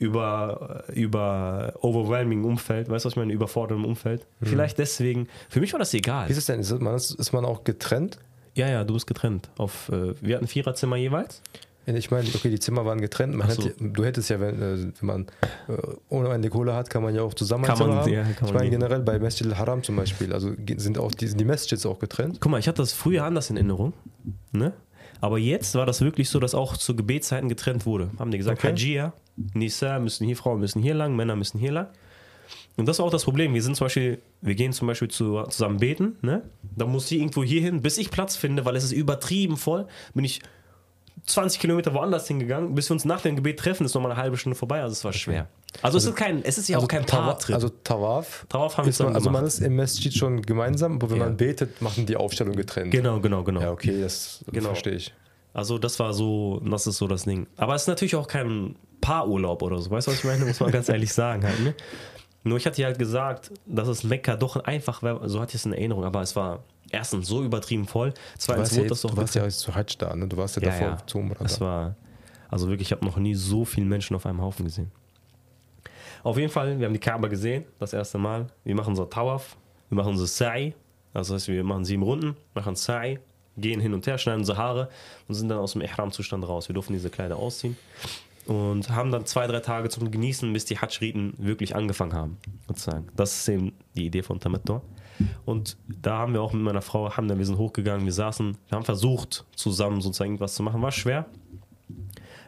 über, über overwhelming Umfeld, weißt du, was ich meine? Überforderndem Umfeld. Vielleicht deswegen. Für mich war das egal. Wie ist es denn? Ist man, ist man auch getrennt? Ja, ja, du bist getrennt. Auf, äh, wir hatten Viererzimmer jeweils. Ich meine, okay, die Zimmer waren getrennt. Man so. hätte, du hättest ja, wenn, äh, wenn man äh, ohne eine Kohle hat, kann man ja auch zusammen Kann man- haben. ja, kann ich meine gehen. generell bei Masjid al-Haram zum Beispiel, also sind auch die, die Masjids auch getrennt. Guck mal, ich hatte das früher anders in Erinnerung. Ne? Aber jetzt war das wirklich so, dass auch zu Gebetszeiten getrennt wurde. Haben die gesagt, Okay. Nisa müssen hier, Frauen müssen hier lang, Männer müssen hier lang. Und das war auch das Problem. Wir sind zum Beispiel, wir gehen zum Beispiel zu, zusammen beten, ne? Da muss sie irgendwo hier hin, bis ich Platz finde, weil es ist übertrieben voll, bin ich 20 Kilometer woanders hingegangen, bis wir uns nach dem Gebet treffen, ist nochmal eine halbe Stunde vorbei, also es war schwer. Also, es ist kein, es ist ja auch kein Paartrip. also Tawaf. Tawaf haben wir ist man, zusammen also man ist im Masjid schon gemeinsam, aber wenn Ja. man betet, machen die Aufstellung getrennt. genau, genau, genau. Ja, okay, das Genau. verstehe ich. Also das war so, das ist so das Ding. Aber es ist natürlich auch kein Paarurlaub oder so. Weißt du, was ich meine? Muss man ganz ehrlich sagen halt, ne? Nur ich hatte ja halt gesagt, dass es Mekka doch einfach wäre, so hatte ich es in Erinnerung, aber es war erstens so übertrieben voll, zweitens wurde jetzt, das doch du warst ja jetzt zu Hajj da, ne? Du warst ja, ja, davor ja. zu Umrah Es da. war, also wirklich, ich habe noch nie so viele Menschen auf einem Haufen gesehen. Auf jeden Fall, wir haben die Kaaba gesehen, das erste Mal. Wir machen so Tawaf, wir machen so Sa'i, das heißt, wir machen sieben Runden, machen Sa'i, gehen hin und her, schneiden unsere Haare und sind dann aus dem Ihram-Zustand raus. Wir durften diese Kleider ausziehen und haben dann zwei, drei Tage zum Genießen, bis die Hajj-Riten wirklich angefangen haben. Sozusagen. Das ist eben die Idee von Tamattu. Und da haben wir auch mit meiner Frau, haben dann, wir sind hochgegangen, wir saßen, wir haben versucht, zusammen sozusagen irgendwas zu machen. War schwer.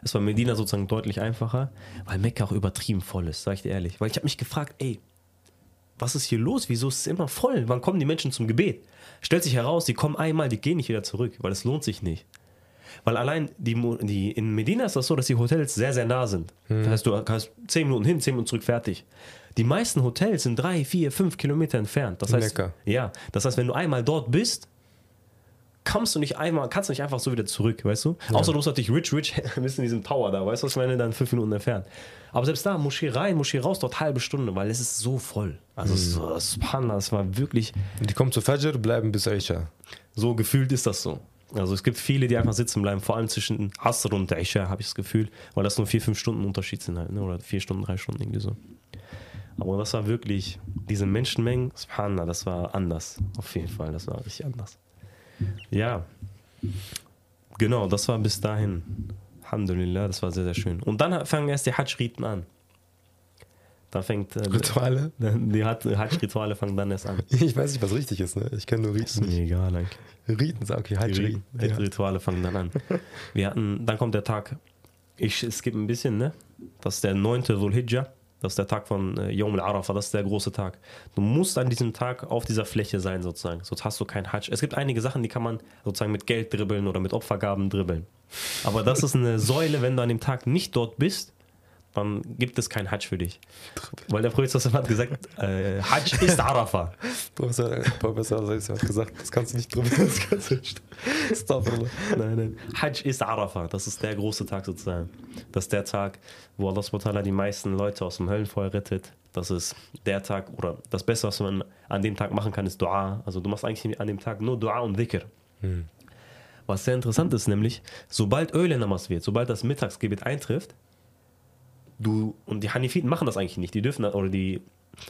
Es war Medina sozusagen deutlich einfacher, weil Mekka auch übertrieben voll ist, sag ich dir ehrlich. Weil ich habe mich gefragt, ey, was ist hier los? Wieso ist es immer voll? Wann kommen die Menschen zum Gebet? Stellt sich heraus, die kommen einmal, die gehen nicht wieder zurück, weil es lohnt sich nicht. Weil allein die, die, in Medina ist das so, dass die Hotels sehr, sehr nah sind. Das heißt, du kannst 10 Minuten hin, 10 Minuten zurück, fertig. Die meisten Hotels sind 3, 4, 5 Kilometer entfernt. Das heißt, Lecker. ja, das heißt, wenn du einmal dort bist, kommst du nicht einmal, kannst du nicht einfach so wieder zurück, weißt du? Außer du musst natürlich rich, rich, bist in diesem Tower da, weißt du, was ich meine, dann fünf Minuten entfernt. Aber selbst da, Moschee rein, Moschee raus, dort halbe Stunde, weil es ist so voll. Also, so, Subhanallah, es war wirklich, Die kommen zu Fajr, bleiben bis Aisha. so gefühlt ist das so. Also es gibt viele, die einfach sitzen bleiben, vor allem zwischen Asr und Isha, habe ich das Gefühl, weil das nur vier, fünf Stunden Unterschied sind halt, ne? oder vier Stunden, drei Stunden irgendwie so. Aber das war wirklich, diese Menschenmengen, Subhanallah, das war anders, auf jeden Fall, das war richtig anders. Ja, genau, das war bis dahin, Alhamdulillah, das war sehr, sehr schön. Und dann fangen erst die Hajj-Riten an. Da fängt, äh, Rituale? die Hajj-Rituale fangen dann erst an. Ich weiß nicht, was richtig ist, ne? Ich kenne nur Ist Riten. mir egal eigentlich. Riten, sag okay, Die Riten. die Ja. Rituale fangen dann an. Wir hatten, dann kommt der Tag, ich skippe ein bisschen, ne? Das ist der 9. Dhul-Hijjah. Das ist der Tag von äh, Yom al-Arafah, das ist der große Tag. Du musst an diesem Tag auf dieser Fläche sein, sozusagen. Sonst hast du kein Hajj. Es gibt einige Sachen, die kann man sozusagen mit Geld dribbeln oder mit Opfergaben dribbeln. Aber das ist eine Säule, wenn du an dem Tag nicht dort bist, dann gibt es kein Hajj für dich. Weil der sallallahu hat gesagt, äh, Hajj ist Arafah. Professor, Professor Seitz hat gesagt, das kannst du nicht drüber. Das kannst du nicht. Astaghfirullah. Nein, nein. Hajj ist Arafah. Das ist der große Tag sozusagen. Das ist der Tag, wo Allah die meisten Leute aus dem Höllenfeuer rettet. Das ist der Tag oder das Beste, was man an dem Tag machen kann, ist Dua. Also du machst eigentlich an dem Tag nur Dua und Dhikr. Was sehr interessant ist, nämlich, sobald Öle-Namas wird, sobald das Mittagsgebet eintrifft, du, und die Hanifiten machen das eigentlich nicht, die dürfen, oder die,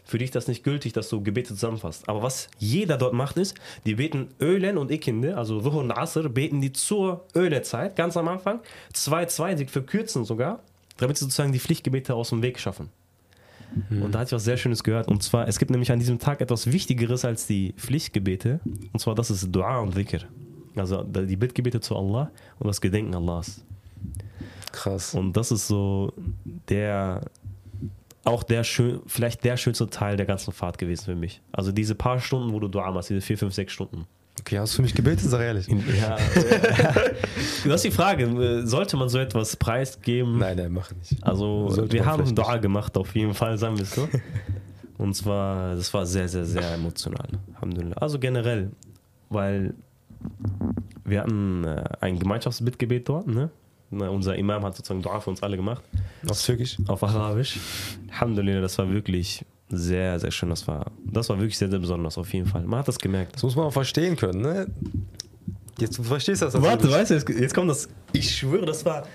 für dich ist das nicht gültig, dass du Gebete zusammenfasst. Aber was jeder dort macht, ist, die beten Ölen und Ikinde, also Dhuhr und Asr, beten die zur Ölezeit, ganz am Anfang, zwei, zwei, sie verkürzen sogar, damit sie sozusagen die Pflichtgebete aus dem Weg schaffen. Und da hatte ich was sehr Schönes gehört. Und zwar, es gibt nämlich an diesem Tag etwas Wichtigeres als die Pflichtgebete. Und zwar, das ist Dua und Dhikr. Also die Bittgebete zu Allah und das Gedenken Allahs. Krass. Und das ist so der, auch der schön, vielleicht der schönste Teil der ganzen Fahrt gewesen für mich. Also diese paar Stunden, wo du Dua machst, diese vier, fünf, sechs Stunden. Okay, hast du für mich gebetet? Sag ehrlich. Ja, das ist die Frage, sollte man so etwas preisgeben? Nein, nein, mach nicht. Also Sollte wir haben Dua gemacht, auf jeden Fall, sagen wir es so. Und zwar, das war sehr, sehr, sehr emotional. Alhamdulillah. Also generell, weil wir hatten äh, ein Gemeinschaftsbittgebet dort, ne? Na, Unser Imam hat sozusagen Dua für uns alle gemacht, Auf Türkisch? auf Arabisch. Alhamdulillah, das war wirklich sehr, sehr schön. Das war, das war wirklich sehr, sehr besonders, auf jeden Fall. Man hat das gemerkt. Das muss man auch verstehen können, ne? Jetzt, du verstehst das. Warte, weißt du, jetzt, jetzt kommt das. Ich schwöre, das war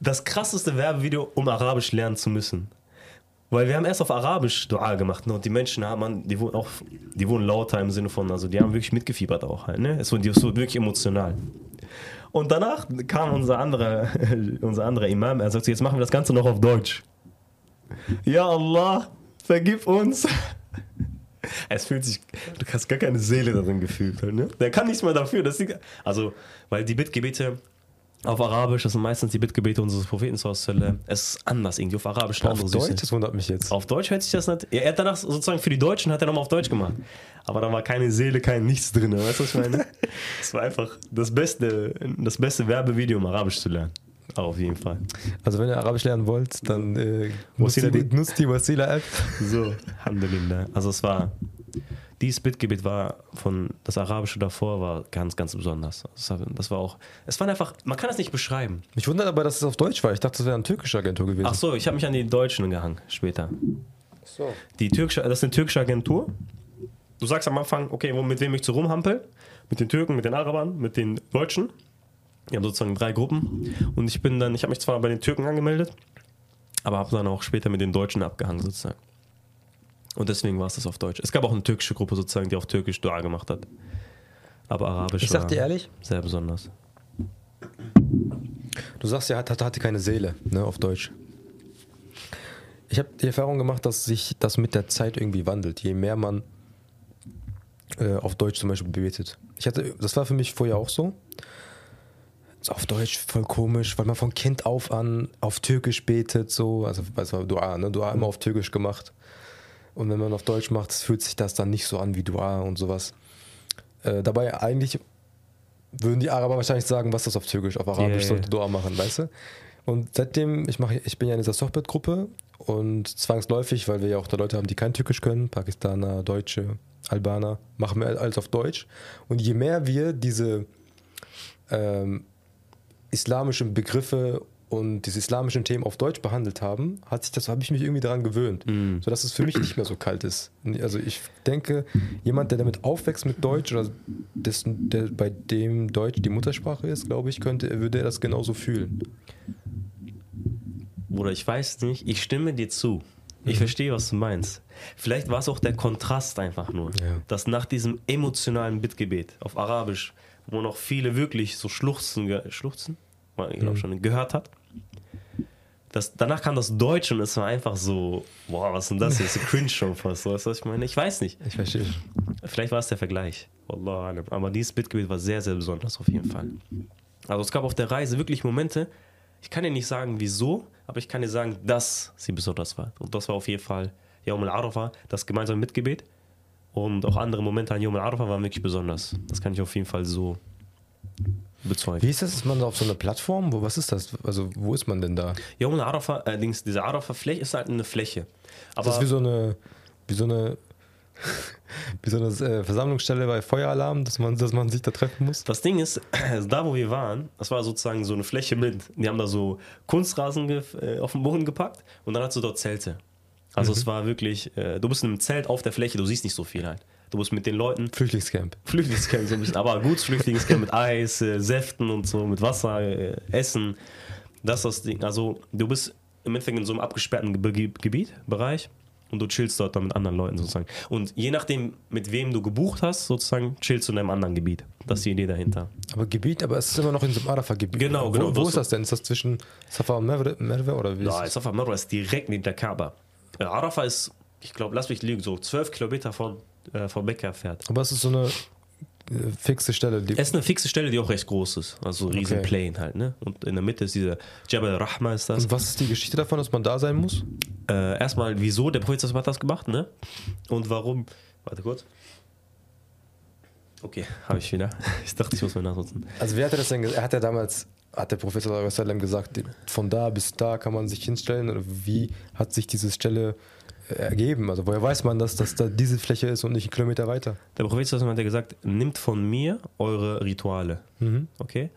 das krasseste Werbevideo, um Arabisch lernen zu müssen. Weil wir haben erst auf Arabisch Dua gemacht ne? und die Menschen haben, man, die wurden auch, die wurden lauter im Sinne von, also die haben wirklich mitgefiebert auch halt, ne? Es wurde, es wurde wirklich emotional. Und danach kam unser anderer, unser anderer Imam, er sagt, jetzt machen wir das Ganze noch auf Deutsch. Ja Allah, vergib uns. Es fühlt sich, du hast gar keine Seele darin gefühlt. Ne? Der kann nichts mehr dafür. Das liegt, also, weil die Bittgebete auf Arabisch, das sind meistens die Bittgebete unseres Propheten, es ist anders irgendwie auf Arabisch. Auf andere Süße. Deutsch, das wundert mich jetzt. Auf Deutsch hört sich das nicht. Ja, er hat danach sozusagen für die Deutschen hat er nochmal auf Deutsch gemacht. Aber da war keine Seele, kein Nichts drin. Weißt du, was ich meine? Es war einfach das beste, das beste Werbevideo, um Arabisch zu lernen. Auf jeden Fall. Also wenn ihr Arabisch lernen wollt, dann äh, nutzt, die, die Wasila-App. So, Alhamdulillah. Also es war, dieses Bittgebet war von, das Arabische davor war ganz, ganz besonders. Das war, auch, es war einfach, man kann das nicht beschreiben. Mich wundert aber, dass es auf Deutsch war. Ich dachte, das wäre eine türkische Agentur gewesen. Ach so, ich habe mich an die Deutschen gehangen später. so. Die türkische, das ist eine türkische Agentur. Du sagst am Anfang, okay, mit wem ich zu rumhampel? Mit den Türken, mit den Arabern, mit den Deutschen. Die haben sozusagen drei Gruppen. Und ich bin dann, ich habe mich zwar bei den Türken angemeldet, aber habe dann auch später mit den Deutschen abgehangen sozusagen. Und deswegen war es das auf Deutsch. Es gab auch eine türkische Gruppe sozusagen, die auf Türkisch Dua gemacht hat. Aber Arabisch Ich sag war dir ehrlich, sehr besonders. du sagst ja, hat, hat, hatte keine Seele, ne, auf Deutsch. Ich habe die Erfahrung gemacht, dass sich das mit der Zeit irgendwie wandelt. Je mehr man äh, auf Deutsch zum Beispiel betet. Ich hatte, das war für mich vorher auch so. Ist auf Deutsch voll komisch, weil man von Kind auf an auf Türkisch betet, so. Also, weißt du, Dua, ne? Dua immer auf Türkisch gemacht. Und wenn man auf Deutsch macht, fühlt sich das dann nicht so an wie Dua und sowas. Äh, dabei eigentlich würden die Araber wahrscheinlich sagen, was das auf Türkisch? Auf Arabisch yeah, sollte Dua machen, weißt du? Und seitdem, ich, mache, ich bin ja in dieser Softbet-Gruppe und zwangsläufig, weil wir ja auch da Leute haben, die kein Türkisch können, Pakistaner, Deutsche, Albaner, machen wir alles auf Deutsch. Und je mehr wir diese ähm, islamischen Begriffe und diese islamischen Themen auf Deutsch behandelt haben, hat sich das, habe ich mich irgendwie daran gewöhnt, mm. sodass es für mich nicht mehr so kalt ist. Also ich denke, jemand, der damit aufwächst mit Deutsch oder dessen, der bei dem Deutsch die Muttersprache ist, glaube ich, könnte, würde er das genauso fühlen. Bruder, ich weiß nicht, ich stimme dir zu. Ich mhm. verstehe, was du meinst. Vielleicht war es auch der Kontrast einfach nur, ja. dass nach diesem emotionalen Bittgebet auf Arabisch, wo noch viele wirklich so schluchzen, schluchzen, ich glaube mhm. schon gehört hat, das, danach kam das Deutsch und es war einfach so, boah, was ist denn das? Das ist so cringe schon fast. Weißt du, was ich meine? Ich weiß nicht. Ich verstehe. Vielleicht war es der Vergleich. Aber dieses Bittgebet war sehr, sehr besonders auf jeden Fall. Also es gab auf der Reise wirklich Momente, ich kann dir nicht sagen, wieso, aber ich kann dir sagen, dass sie besonders war. Und das war auf jeden Fall Yom al-Arafa, das gemeinsame Mitgebet. Und auch andere Momente an Yom al-Arafa waren wirklich besonders. Das kann ich auf jeden Fall so bezeugen. Wie ist das? Ist man da auf so einer Plattform? Wo, was ist das? Also, wo ist man denn da? Yom al-Arafa, allerdings, diese Arafa-Fläche ist halt eine Fläche. Aber das ist wie so eine, wie so eine wie so eine äh, Versammlungsstelle bei Feueralarm, dass man, dass man sich da treffen muss? Das Ding ist, da wo wir waren, das war sozusagen so eine Fläche mit. Die haben da so Kunstrasen äh, auf den Boden gepackt und dann hast du dort Zelte. Also mhm. es war wirklich, äh, du bist in einem Zelt auf der Fläche, du siehst nicht so viel halt. Du bist mit den Leuten. Flüchtlingscamp. Flüchtlingscamp, so ein bisschen. Aber gutes Flüchtlingscamp mit Eis, äh, Säften und so, mit Wasser, äh, Essen. Das ist das Ding. Also du bist im Endeffekt in so einem abgesperrten Gebiet, Bereich und du chillst dort dann mit anderen Leuten sozusagen. Und je nachdem, mit wem du gebucht hast, sozusagen, chillst du in einem anderen Gebiet. Das ist die Idee dahinter. Aber Gebiet, aber es ist immer noch in so einem Arafa-Gebiet. Genau, genau. Wo, wo ist das denn? Ist das zwischen Safa und Merwe oder wie? Ja, Safa und Merwe ist direkt neben der Kaaba. Arafa ist, ich glaube, lass mich lügen, so zwölf Kilometer von, äh, von Mekka fährt. Aber es ist so eine fixe Stelle. Die es ist eine fixe Stelle, die auch recht groß ist. Also riesen okay. Plain halt. Ne? Und in der Mitte ist dieser Jabal Rahma ist das. Und was ist die Geschichte davon, dass man da sein muss? Äh, erstmal, wieso der Prophet hat das gemacht, ne? Und warum. Warte kurz. Okay, habe ich wieder. Ich dachte, ich muss mal nachnutzen. Also wer hatte das denn Er hat ja damals, hat der Prophet gesagt, von da bis da kann man sich hinstellen. Oder wie hat sich diese Stelle ergeben? Also woher weiß man, dass das da diese Fläche ist und nicht einen Kilometer weiter? Der Prophet hat ja gesagt, nimmt von mir eure Rituale. Mhm. Okay?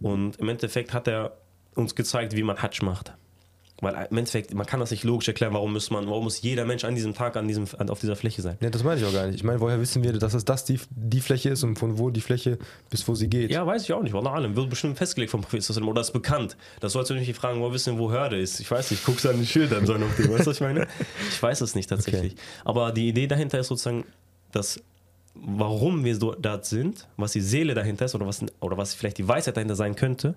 Und im Endeffekt hat er uns gezeigt, wie man Hajj macht. Weil im Endeffekt, man kann das nicht logisch erklären, warum muss man, warum muss jeder Mensch an diesem Tag an diesem, auf dieser Fläche sein. Ja, das meine ich auch gar nicht. Ich meine, woher wissen wir, dass es das die, die Fläche ist und von wo die Fläche bis wo sie geht? Ja, weiß ich auch nicht. Wallah allem. Wird bestimmt festgelegt vom Prophet oder ist bekannt. Das sollst du nicht fragen, wo wissen, wo Hörde ist. Ich weiß nicht, guckst du an den Schildern, so dem, weißt du, was ich meine? Ich weiß es nicht tatsächlich. Okay. Aber die Idee dahinter ist sozusagen, dass warum wir so dort sind, was die Seele dahinter ist oder was, oder was vielleicht die Weisheit dahinter sein könnte,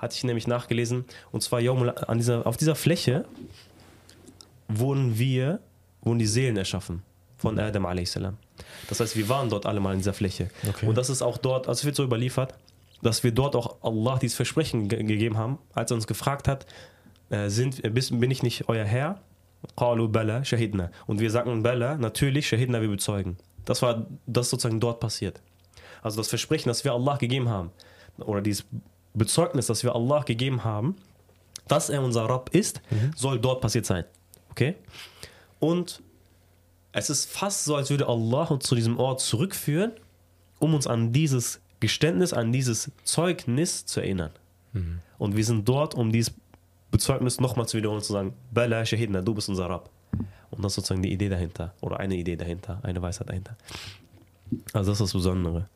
hatte ich nämlich nachgelesen. Und zwar an dieser, auf dieser Fläche wurden wir, wurden die Seelen erschaffen von Adam a.s. Das heißt, wir waren dort alle mal in dieser Fläche. Okay. Und das ist auch dort, also es wird so überliefert, dass wir dort auch Allah dieses Versprechen ge gegeben haben, als er uns gefragt hat, äh, sind, bin ich nicht euer Herr? Qalu bala shahidna. Und wir sagen bala, natürlich shahidna, wir bezeugen. Das war das sozusagen dort passiert. Also das Versprechen, das wir Allah gegeben haben, oder dieses Bezeugnis, das wir Allah gegeben haben, dass er unser Rabb ist, mhm. soll dort passiert sein. Okay? Und es ist fast so, als würde Allah uns zu diesem Ort zurückführen, um uns an dieses Geständnis, an dieses Zeugnis zu erinnern. Mhm. Und wir sind dort, um dieses Bezeugnis nochmal zu wiederholen, zu sagen, Bala Shahidna, du bist unser Rabb. Und das ist sozusagen die Idee dahinter, oder eine Idee dahinter, eine Weisheit dahinter. Also das ist das Besondere.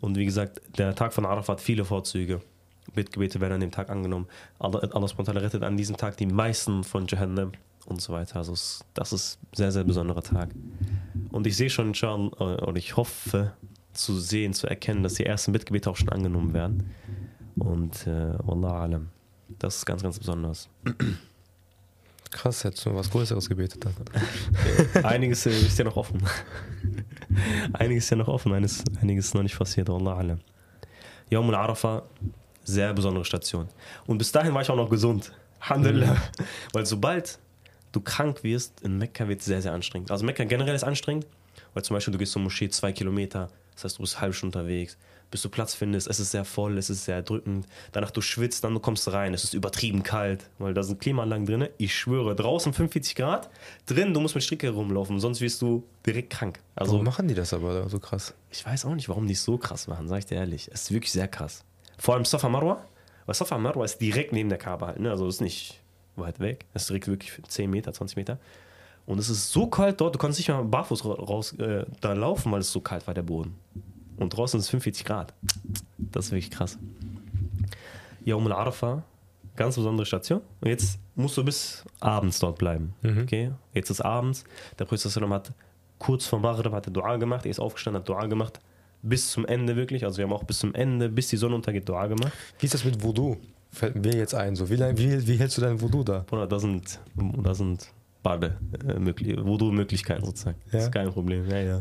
Und wie gesagt, der Tag von Arafat hat viele Vorzüge. Bittgebete werden an dem Tag angenommen. Allah, spontan rettet an diesem Tag die meisten von Jahannam und so weiter. Also das ist ein sehr, sehr besonderer Tag. Und ich sehe schon, inshallah, oder ich hoffe zu sehen, zu erkennen, dass die ersten Bittgebete auch schon angenommen werden. Und äh, Wallah alam. Das ist ganz, ganz besonders. Krass, hättest du was Größeres gebetet dann. Einiges ist ja noch offen. Einiges ist ja noch offen, einiges, einiges ist noch nicht passiert. Wallah alam. Yawm al-Arafa sehr besondere Station. Und bis dahin war ich auch noch gesund. Alhamdulillah. Mhm. Weil sobald du du krank wirst, in Mekka wird es sehr, sehr anstrengend. Also Mekka generell ist anstrengend, weil zum Beispiel du gehst zur Moschee zwei Kilometer, das heißt, du bist halb Stunde unterwegs, bis du Platz findest, es ist sehr voll, es ist sehr drückend. Danach du schwitzt, dann du kommst rein, es ist übertrieben kalt, weil da sind Klimaanlagen drin. Ich schwöre, draußen 45 Grad, drin, du musst mit Stricke rumlaufen, sonst wirst du direkt krank. Also warum machen die das aber so krass? Ich weiß auch nicht, warum die es so krass machen, sag ich dir ehrlich. Es ist wirklich sehr krass. Vor allem Safa Marwa, weil Safa Marwa ist direkt neben der Kaaba halt, ne? also ist nicht weit weg, es ist direkt wirklich 10 Meter, 20 Meter. Und es ist so kalt dort, du kannst nicht mal barfuß raus äh, da laufen, weil es so kalt war, der Boden. Und draußen ist es 45 Grad. Das ist wirklich krass. Yawm al-Arafa, ganz besondere Station. Und jetzt musst du bis abends dort bleiben. Mhm. Okay? Jetzt ist abends. Der Prophet hat kurz vor Maghrib hat er Dua gemacht. Er ist aufgestanden, hat Dua gemacht. Bis zum Ende wirklich. Also wir haben auch bis zum Ende, bis die Sonne untergeht, Dua gemacht. Wie ist das mit Voodoo? Fällt mir jetzt ein. So, wie, wie, wie hältst du dein Voodoo da? da sind, da sind Bademöglichkeiten äh, sozusagen. Ja? Das ist kein Problem. Ja, ja.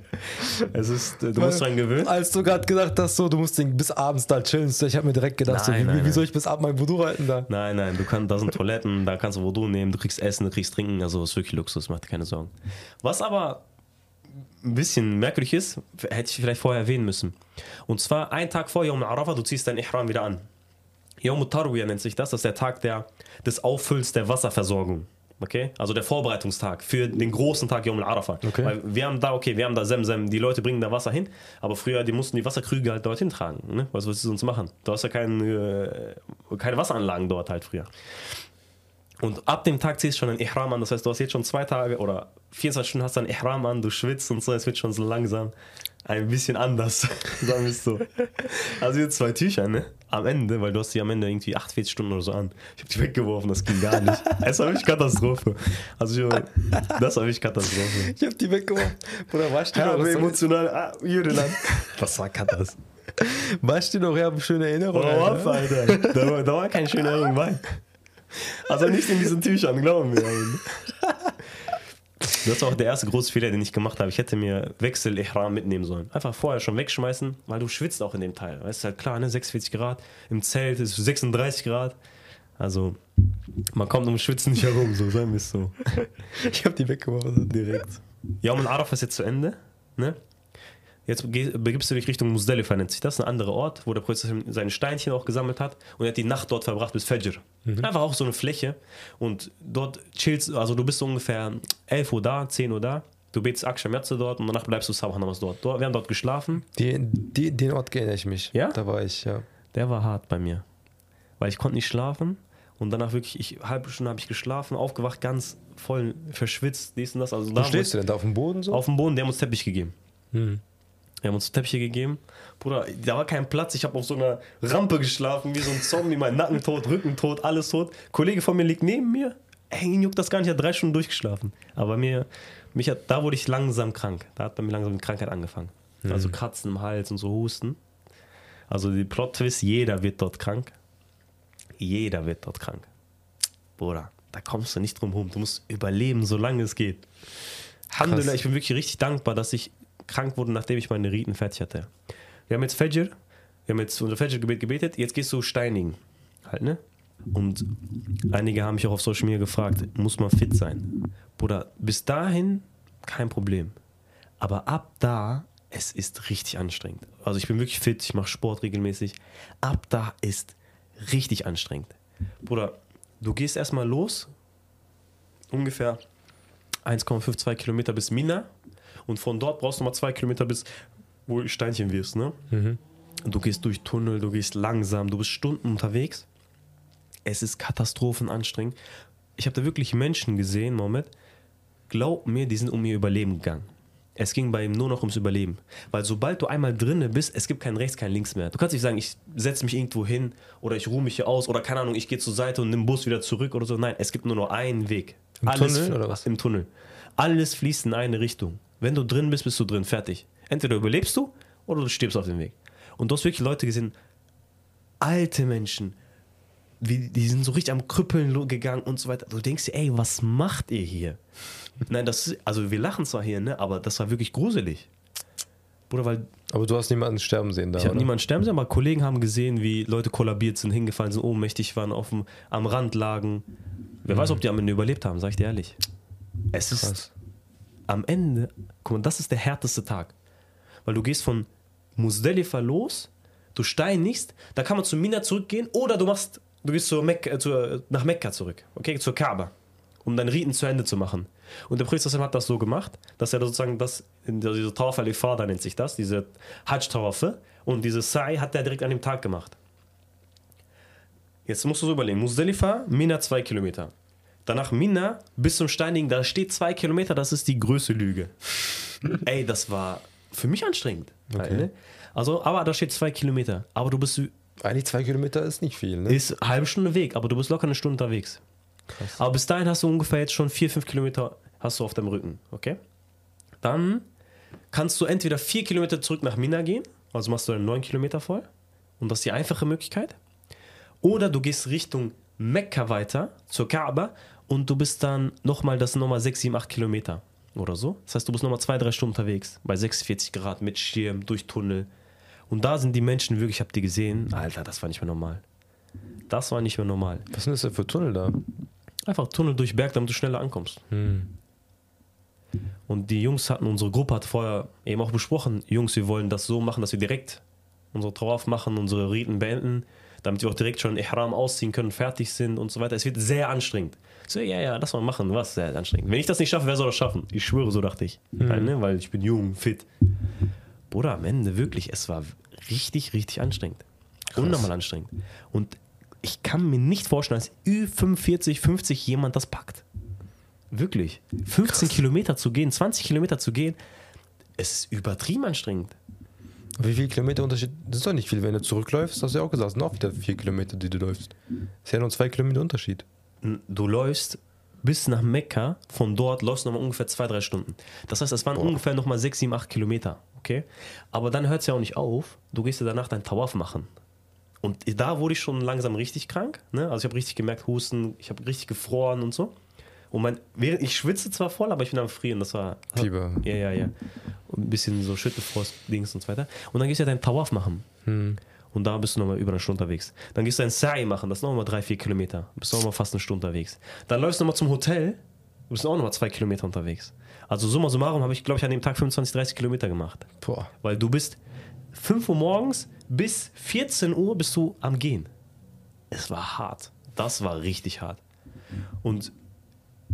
es ist, du musst dran gewöhnen. Als du gerade gedacht hast, so, du musst bis abends da chillen, ich habe mir direkt gedacht, nein, so, nein, wie, wie, soll ich bis abends mein Voodoo halten da? Nein, nein, du kannst, da sind Toiletten, da kannst du Voodoo nehmen, du kriegst Essen, du kriegst Trinken, also ist wirklich Luxus, mach dir keine Sorgen. Was aber ein bisschen merkwürdig ist, hätte ich vielleicht vorher erwähnen müssen. Und zwar einen Tag vor Yom Arafah, du ziehst dein Ihram wieder an. Yom Tarwiyah nennt sich das, das ist der Tag der, des Auffülls der Wasserversorgung. Okay? Also der Vorbereitungstag für den großen Tag Yom al-Arafah. Okay. Weil wir haben da, okay, wir haben da Semsem, die Leute bringen da Wasser hin, aber früher, die mussten die Wasserkrüge halt dorthin tragen. Ne? Was willst du sonst machen? Du hast ja kein, äh, keine Wasseranlagen dort halt früher. Und ab dem Tag ziehst du schon ein Ihram an, das heißt, du hast jetzt schon zwei Tage oder 24 Stunden hast du ein Ihram an, du schwitzt und so, es wird schon so langsam ein bisschen anders, sagen wir es so. Also jetzt zwei Tücher, ne? Am Ende, weil du hast die am Ende irgendwie 48 Stunden oder so an. Ich habe die weggeworfen, das ging gar nicht. Es war wirklich Katastrophe. Also ich, das war wirklich Katastrophe. Ich habe die weggeworfen. Bruder, warst du ja, noch emotional? Ah, Jüdeland. Was war Katastrophe? Warst du noch? Ja, schöne Erinnerung. Oh, ab, Alter. Da war, da war keine schöne Erinnerung bei. Also nicht in diesen Tüchern, glauben wir. Das war auch der erste große Fehler, den ich gemacht habe. Ich hätte mir Wechsel-Ihram mitnehmen sollen. Einfach vorher schon wegschmeißen, weil du schwitzt auch in dem Teil. Weißt du, halt klar, ne? 46 Grad. Im Zelt ist 36 Grad. Also, man kommt um Schwitzen nicht herum, so sagen wir es so. ich habe die weggeworfen direkt. Ja, und Arafah ist jetzt zu Ende. Ne? Jetzt begibst du dich Richtung Musdalifa, nennt sich das, ein anderer Ort, wo der Prophet seine Steinchen auch gesammelt hat und er hat die Nacht dort verbracht bis Fajr. Mhm. Einfach auch so eine Fläche und dort chillst, also du bist so ungefähr 11 Uhr da, 10 Uhr da, du betest Aksham Yatze dort und danach bleibst du Sabah Namas dort. Wir haben dort geschlafen. Die, die, den Ort erinnere ich mich. Ja? Da war ich, ja. Der war hart bei mir, weil ich konnte nicht schlafen und danach wirklich, ich, halbe Stunde habe ich geschlafen, aufgewacht, ganz voll verschwitzt, dies und das. Also Wo da stehst du denn da auf dem Boden so? Auf dem Boden, der hat uns Teppich gegeben. Mhm. Wir haben uns Teppiche gegeben. Bruder, da war kein Platz. Ich habe auf so einer Rampe geschlafen, wie so ein Zombie. Mein Nacken tot, Rücken tot, alles tot. Ein Kollege von mir liegt neben mir. Ey, ihn juckt das gar nicht. Ich habe drei Stunden durchgeschlafen. Aber mir, mich hat, da wurde ich langsam krank. Da hat bei mir langsam die Krankheit angefangen. Mhm. Also Kratzen im Hals und so Husten. Also die Plot-Twist, jeder wird dort krank. Jeder wird dort krank. Bruder, da kommst du nicht drum herum. Du musst überleben, solange es geht. Alhamdulillah, ich bin wirklich richtig dankbar, dass ich krank wurde, nachdem ich meine Riten fertig hatte. Wir haben jetzt Fajr, wir haben jetzt unser Fajr-Gebet gebetet, jetzt gehst du steinigen. Halt, ne? Und einige haben mich auch auf Social Media gefragt, muss man fit sein? Bruder, bis dahin kein Problem. Aber ab da, es ist richtig anstrengend. Also ich bin wirklich fit, ich mache Sport regelmäßig. Ab da ist richtig anstrengend. Bruder, du gehst erstmal los, ungefähr 1,52 Kilometer bis Mina. Und von dort brauchst du mal zwei Kilometer bis, wo du Steinchen wirst. Ne? Mhm. Du gehst durch Tunnel, du gehst langsam, du bist Stunden unterwegs. Es ist katastrophenanstrengend. Ich habe da wirklich Menschen gesehen, Mohammed. Glaub mir, die sind um ihr Überleben gegangen. Es ging bei ihm nur noch ums Überleben. Weil sobald du einmal drinne bist, es gibt kein Rechts, kein Links mehr. Du kannst nicht sagen, ich setze mich irgendwo hin oder ich ruhe mich hier aus oder keine Ahnung, ich gehe zur Seite und nimm Bus wieder zurück oder so. Nein, es gibt nur noch einen Weg. Im Alles Tunnel oder was? Im Tunnel. Alles fließt in eine Richtung. Wenn du drin bist, bist du drin, fertig. Entweder überlebst du oder du stirbst auf dem Weg. Und du hast wirklich Leute gesehen, alte Menschen, wie, die sind so richtig am Krüppeln gegangen und so weiter. Du denkst dir, ey, was macht ihr hier? Nein, das ist, also wir lachen zwar hier, ne, aber das war wirklich gruselig. Bruder, weil. Aber du hast niemanden sterben sehen da. Ich habe niemanden sterben sehen, aber Kollegen haben gesehen, wie Leute kollabiert sind, hingefallen sind, ohnmächtig waren, auf dem, am Rand lagen Wer weiß, ob die am Ende überlebt haben, sag ich dir ehrlich. Es ist Krass. Am Ende, guck mal, das ist der härteste Tag. Weil du gehst von Musdelifa los, du steinigst, da kann man zu Mina zurückgehen oder du machst, du gehst zur Mek äh, zur, nach Mekka zurück, okay, zur Kaaba, um deinen Riten zu Ende zu machen. Und der Priester hat das so gemacht, dass er sozusagen das, diese Tawaf al-Ifada nennt sich das, diese Hajj-Tawafe und diese Sa'i hat er direkt an dem Tag gemacht. Jetzt musst du so überlegen, Musdelifa, Mina zwei Kilometer. Danach Mina bis zum Steinigen, da steht zwei Kilometer, das ist die größte Lüge. Ey, das war für mich anstrengend. Okay. Ne? Also, aber da steht zwei Kilometer. Aber du bist, Eigentlich zwei Kilometer ist nicht viel, ne? ist eine halbe Stunde Weg, aber du bist locker eine Stunde unterwegs. Krass. Aber bis dahin hast du ungefähr jetzt schon vier, fünf Kilometer hast du auf deinem Rücken, okay? Dann kannst du entweder vier Kilometer zurück nach Mina gehen, also machst du dann neun Kilometer voll. Und das ist die einfache Möglichkeit. Oder du gehst Richtung Mekka weiter, zur Kaaba, und du bist dann nochmal, das sind nochmal sechs, sieben, acht Kilometer oder so. Das heißt, du bist nochmal zwei, drei Stunden unterwegs, bei 46 Grad, mit Schirm, durch Tunnel. Und da sind die Menschen wirklich, ich hab die gesehen, Alter, das war nicht mehr normal. Das war nicht mehr normal. Was sind das denn für Tunnel da? Einfach Tunnel durch Berg, damit du schneller ankommst. Hm. Und die Jungs hatten, unsere Gruppe hat vorher eben auch besprochen, Jungs, wir wollen das so machen, dass wir direkt unsere Tawaf machen, unsere Riten beenden, damit wir auch direkt schon Ihram ausziehen können, fertig sind und so weiter. Es wird sehr anstrengend. So, ja, ja, lass mal machen, was sehr anstrengend. Wenn ich das nicht schaffe, wer soll das schaffen? Ich schwöre, so dachte ich. Weil, ne, weil ich bin jung, fit. Bruder, am Ende wirklich, es war richtig, richtig anstrengend. Unnormal anstrengend. Und ich kann mir nicht vorstellen, dass Ü45, 50 jemand das packt. Wirklich. 15 Kilometer zu gehen, 20 Kilometer zu gehen, es ist übertrieben anstrengend. Wie viel Kilometer Unterschied? Das ist doch nicht viel. Wenn du zurückläufst, hast du ja auch gesagt, es sind auch wieder vier Kilometer, die du läufst. Ist ja nur zwei Kilometer Unterschied. Du läufst bis nach Mekka, von dort läufst du nochmal ungefähr zwei, drei Stunden. Das heißt, es waren ungefähr nochmal sechs, sieben, acht Kilometer. Okay? Aber dann hört es ja auch nicht auf. Du gehst ja danach deinen Tawaf machen. Und da wurde ich schon langsam richtig krank. Ne? Also ich habe richtig gemerkt, Husten, ich habe richtig gefroren und so. Und mein, während ich schwitze zwar voll, aber ich bin am Frieren. Das war. Fieber. Ja, ja, ja. Und ein bisschen so Schüttelfrost-Dings und so weiter. Und dann gehst du ja deinen Tawaf machen. Und da bist du nochmal über eine Stunde unterwegs. Dann gehst du ein Sa'i machen, das ist nochmal drei, vier Kilometer. Bist nochmal fast eine Stunde unterwegs. Dann läufst du nochmal zum Hotel, bist auch nochmal zwei Kilometer unterwegs. Also summa summarum habe ich, glaube ich, an dem Tag 25, 30 Kilometer gemacht. Boah. Weil du bist 5 Uhr morgens bis 14 Uhr bist du am Gehen. Es war hart. Das war richtig hart. Und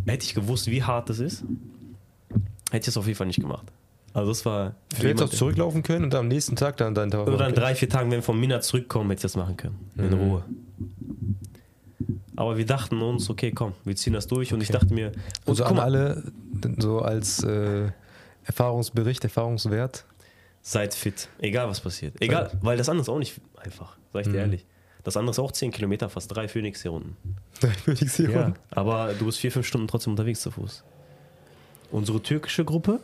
hätte ich gewusst, wie hart das ist, hätte ich es auf jeden Fall nicht gemacht. Also das war Du hättest auch zurücklaufen können und am nächsten Tag dann deinen Tag. oder in drei, vier Tagen, wenn wir von Mina zurückkommen, hätte ich das machen können. In Mhm. Ruhe. Aber wir dachten uns, okay, komm, wir ziehen das durch. Und ich dachte mir, und Also an mal, alle, so als äh, Erfahrungsbericht, Erfahrungswert. seid fit. Egal, was passiert. Egal, weil das andere ist auch nicht einfach, sag ich dir Mhm. ehrlich. Das andere ist auch 10 Kilometer, fast drei Phoenix hier unten. Würde ich sehen. Ja, aber du bist vier, fünf Stunden trotzdem unterwegs zu Fuß. Unsere türkische Gruppe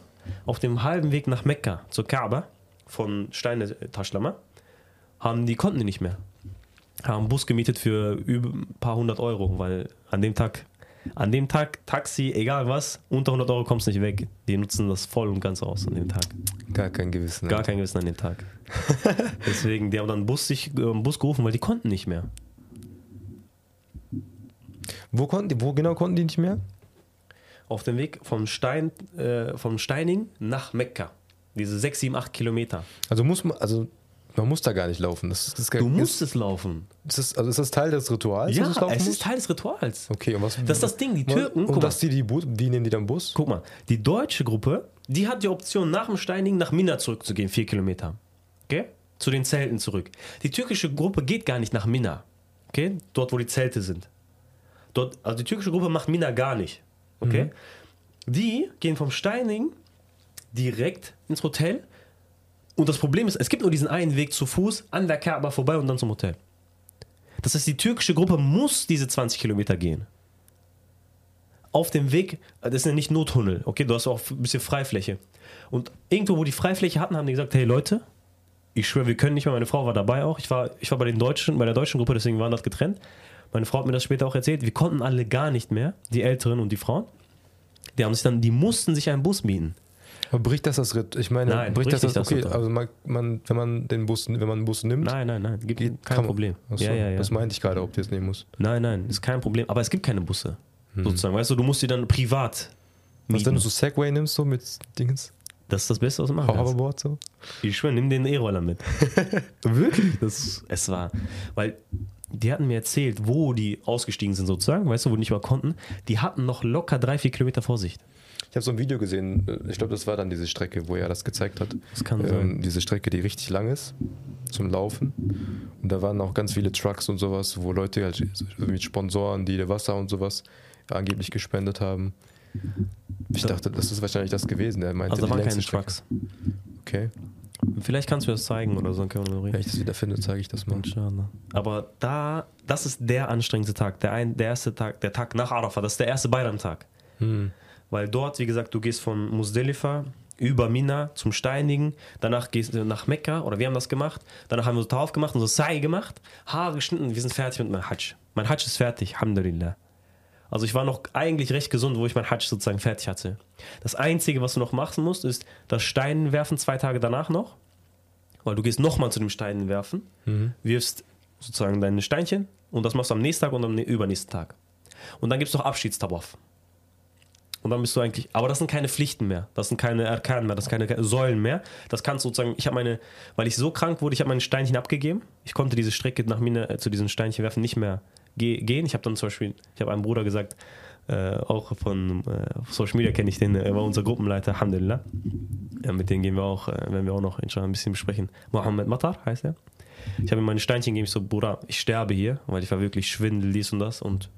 auf dem halben Weg nach Mekka zur Kaaba von Steine Taschlama haben die konnten die nicht mehr. Haben einen Bus gemietet für über ein paar hundert Euro, weil an dem Tag, an dem Tag Taxi, egal was, unter 100 Euro kommst du nicht weg. Die nutzen das voll und ganz aus an dem Tag. Gar kein Gewissen. Gar kein Gewissen an dem Tag. Deswegen, die haben dann einen Bus, sich, äh, Bus gerufen, weil die konnten nicht mehr. Wo, konnten die, wo genau konnten die nicht mehr? auf dem Weg vom, Stein, äh, vom Steining nach Mekka. Diese 6, 7, 8 Kilometer. Also muss man, also man muss da gar nicht laufen. Das, ist- das ist, Du musst es laufen. Ist das, also ist das Teil des Rituals? Ja, es ist Teil des Rituals. Okay, und was? Das ist das Ding, die Türken, Und, mal. dass die, die wie nehmen die dann Bus? Guck mal, die deutsche Gruppe, die hat die Option, nach dem Steinigen nach Mina zurückzugehen, 4 Kilometer. Okay? Zu den Zelten zurück. Die türkische Gruppe geht gar nicht nach Mina. Okay? Dort, wo die Zelte sind. Dort, also die türkische Gruppe macht Mina gar nicht. Okay? Die gehen vom Steinigen direkt ins Hotel. Und das Problem ist, es gibt nur diesen einen Weg zu Fuß an der Kaaba vorbei und dann zum Hotel. Das heißt, die türkische Gruppe muss diese 20 Kilometer gehen. Auf dem Weg, das ist ja nicht nur Tunnel, okay, du hast auch ein bisschen Freifläche. Und irgendwo, wo die Freifläche hatten, haben die gesagt, hey Leute, ich schwöre, wir können nicht mehr, meine Frau war dabei auch, ich war, ich war bei, den Deutschen, bei der deutschen Gruppe, deswegen waren das getrennt. Meine Frau hat mir das später auch erzählt, wir konnten alle gar nicht mehr, die Älteren und die Frauen. Die haben sich dann, die mussten sich einen Bus mieten. Aber bricht das das Ritt? Ich meine, Nein, bricht bricht das das? das Okay, Ritual. also man, man, wenn man den Bus, wenn man einen Bus nimmt, Nein, nein, nein, gibt geht, kein Problem. Ach so, ja, ja, ja. Das meinte ich gerade, ob du jetzt nehmen musst. Nein, nein, ist kein Problem. Aber es gibt keine Busse. hm. sozusagen. Weißt du, du musst die dann privat. Was, wenn du so Segway nimmst, so mit Dingens? Das ist das Beste, was du machen Hoverboard so? Ich schwöre, nimm den E-Roller mit. Wirklich? Das, es war, weil die hatten mir erzählt, wo die ausgestiegen sind sozusagen, weißt du, wo die nicht mal konnten. Die hatten noch locker drei, vier Kilometer Vorsicht. Ich habe so ein Video gesehen, ich glaube, das war dann diese Strecke, wo er das gezeigt hat. Das kann ähm, sein. Diese Strecke, die richtig lang ist zum Laufen. Und da waren auch ganz viele Trucks und sowas, wo Leute halt mit Sponsoren, die Wasser und sowas angeblich gespendet haben. Ich dachte, das ist wahrscheinlich das gewesen. Er meinte, also da waren keine Strecke. Trucks. Okay. Vielleicht kannst du das zeigen oder so, dann können wir reden. Wenn ich das wieder finde, zeige ich das mal. Aber da, das ist der anstrengendste Tag, der, ein, der erste Tag, der Tag nach Arafah, das ist der erste Bayram-Tag. Hm. Weil dort, wie gesagt, du gehst von Musdelifa über Mina zum Steinigen, danach gehst du nach Mekka, oder wir haben das gemacht, danach haben wir so Tauf gemacht und so Sai gemacht, Haare geschnitten, wir sind fertig mit meinem Hajj. Mein Hajj ist fertig, Alhamdulillah. Also ich war noch eigentlich recht gesund, wo ich mein Hajj sozusagen fertig hatte. Das Einzige, was du noch machen musst, ist das Steinen werfen zwei Tage danach noch. Weil du gehst nochmal zu dem Steinen werfen, mhm. wirfst sozusagen deine Steinchen und das machst du am nächsten Tag und am übernächsten Tag. Und dann gibt es noch Abschiedstawaf. Und dann bist du eigentlich, aber das sind keine Pflichten mehr, das sind keine Erkan mehr, das sind keine Säulen mehr. Das kannst du sozusagen, ich habe meine, weil ich so krank wurde, ich habe meine Steinchen abgegeben. Ich konnte diese Strecke nach mir äh, zu diesen Steinchen werfen nicht mehr gehen. Ich habe dann zum Beispiel, ich habe einem Bruder gesagt, äh, auch von äh, Social Media kenne ich den, er war unser Gruppenleiter, Alhamdulillah. Ja, mit denen gehen wir auch, äh, werden wir auch noch ein bisschen besprechen. Mohammed Matar heißt er. Ich habe ihm meine Steinchen gegeben, ich so, Bruder, ich sterbe hier, weil ich war wirklich schwindel, dies und das und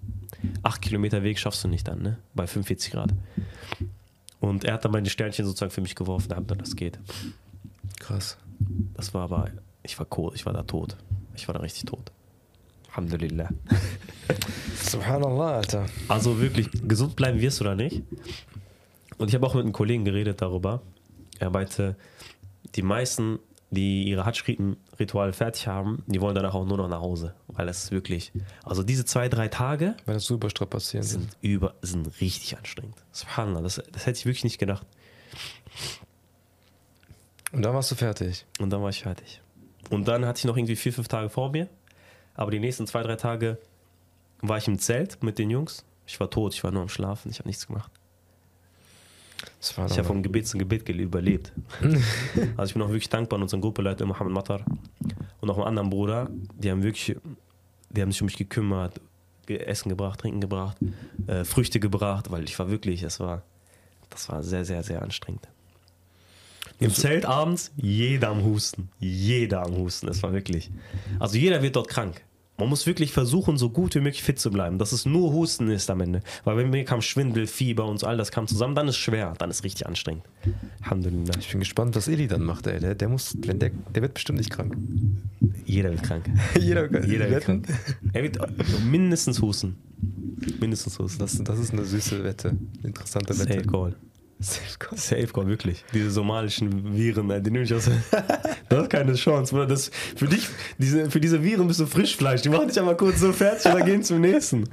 acht Kilometer Weg schaffst du nicht dann, ne? Bei 45 Grad. Und er hat dann meine Sternchen sozusagen für mich geworfen, da das geht. Krass. Das war aber, ich war cool, ich war da tot. Ich war da richtig tot. Alhamdulillah. Subhanallah, Alter. Also wirklich, gesund bleiben wirst du da nicht. Und ich habe auch mit einem Kollegen geredet darüber. Er meinte, die meisten, die ihre Hatsch-Ritual fertig haben, die wollen danach auch nur noch nach Hause. Weil das ist wirklich, also diese zwei, drei Tage. Weil das super strapazieren sind. Über, sind richtig anstrengend. Subhanallah, das, das hätte ich wirklich nicht gedacht. Und dann warst du fertig. Und dann war ich fertig. Und dann hatte ich noch irgendwie vier, fünf Tage vor mir. Aber die nächsten zwei, drei Tage war ich im Zelt mit den Jungs. Ich war tot, ich war nur am Schlafen, ich habe nichts gemacht. Ich habe vom Gebet zu Gebet überlebt. also ich bin auch wirklich dankbar an unseren Gruppeleiter Mohammed Matar und auch einem anderen Bruder. Die haben wirklich, die haben sich um mich gekümmert, Essen gebracht, Trinken gebracht, äh, Früchte gebracht, weil ich war wirklich, es war, das war sehr, sehr, sehr anstrengend. Im Zelt abends, jeder am Husten. Jeder am Husten. Es war wirklich. Also jeder wird dort krank. Man muss wirklich versuchen, so gut wie möglich fit zu bleiben, dass es nur Husten ist am Ende. Weil bei mir kam Schwindel, Fieber und so all das kam zusammen, dann ist schwer, dann ist richtig anstrengend. Alhamdulillah. Ich bin gespannt, was Eli dann macht, ey. Der, der muss, wenn der, der wird bestimmt nicht krank. Jeder wird krank. Jeder, Jeder wird krank. Er wird mindestens husten. Mindestens husten. Das, das ist eine süße Wette. Interessante Wette. Safe Safeguard. Safeguard, wirklich. Diese somalischen Viren, die nehme ich aus. das ist keine Chance, Bruder. Das, für dich, diese, für diese Viren bist du Frischfleisch. Die machen dich einmal kurz so fertig und dann gehen zum nächsten.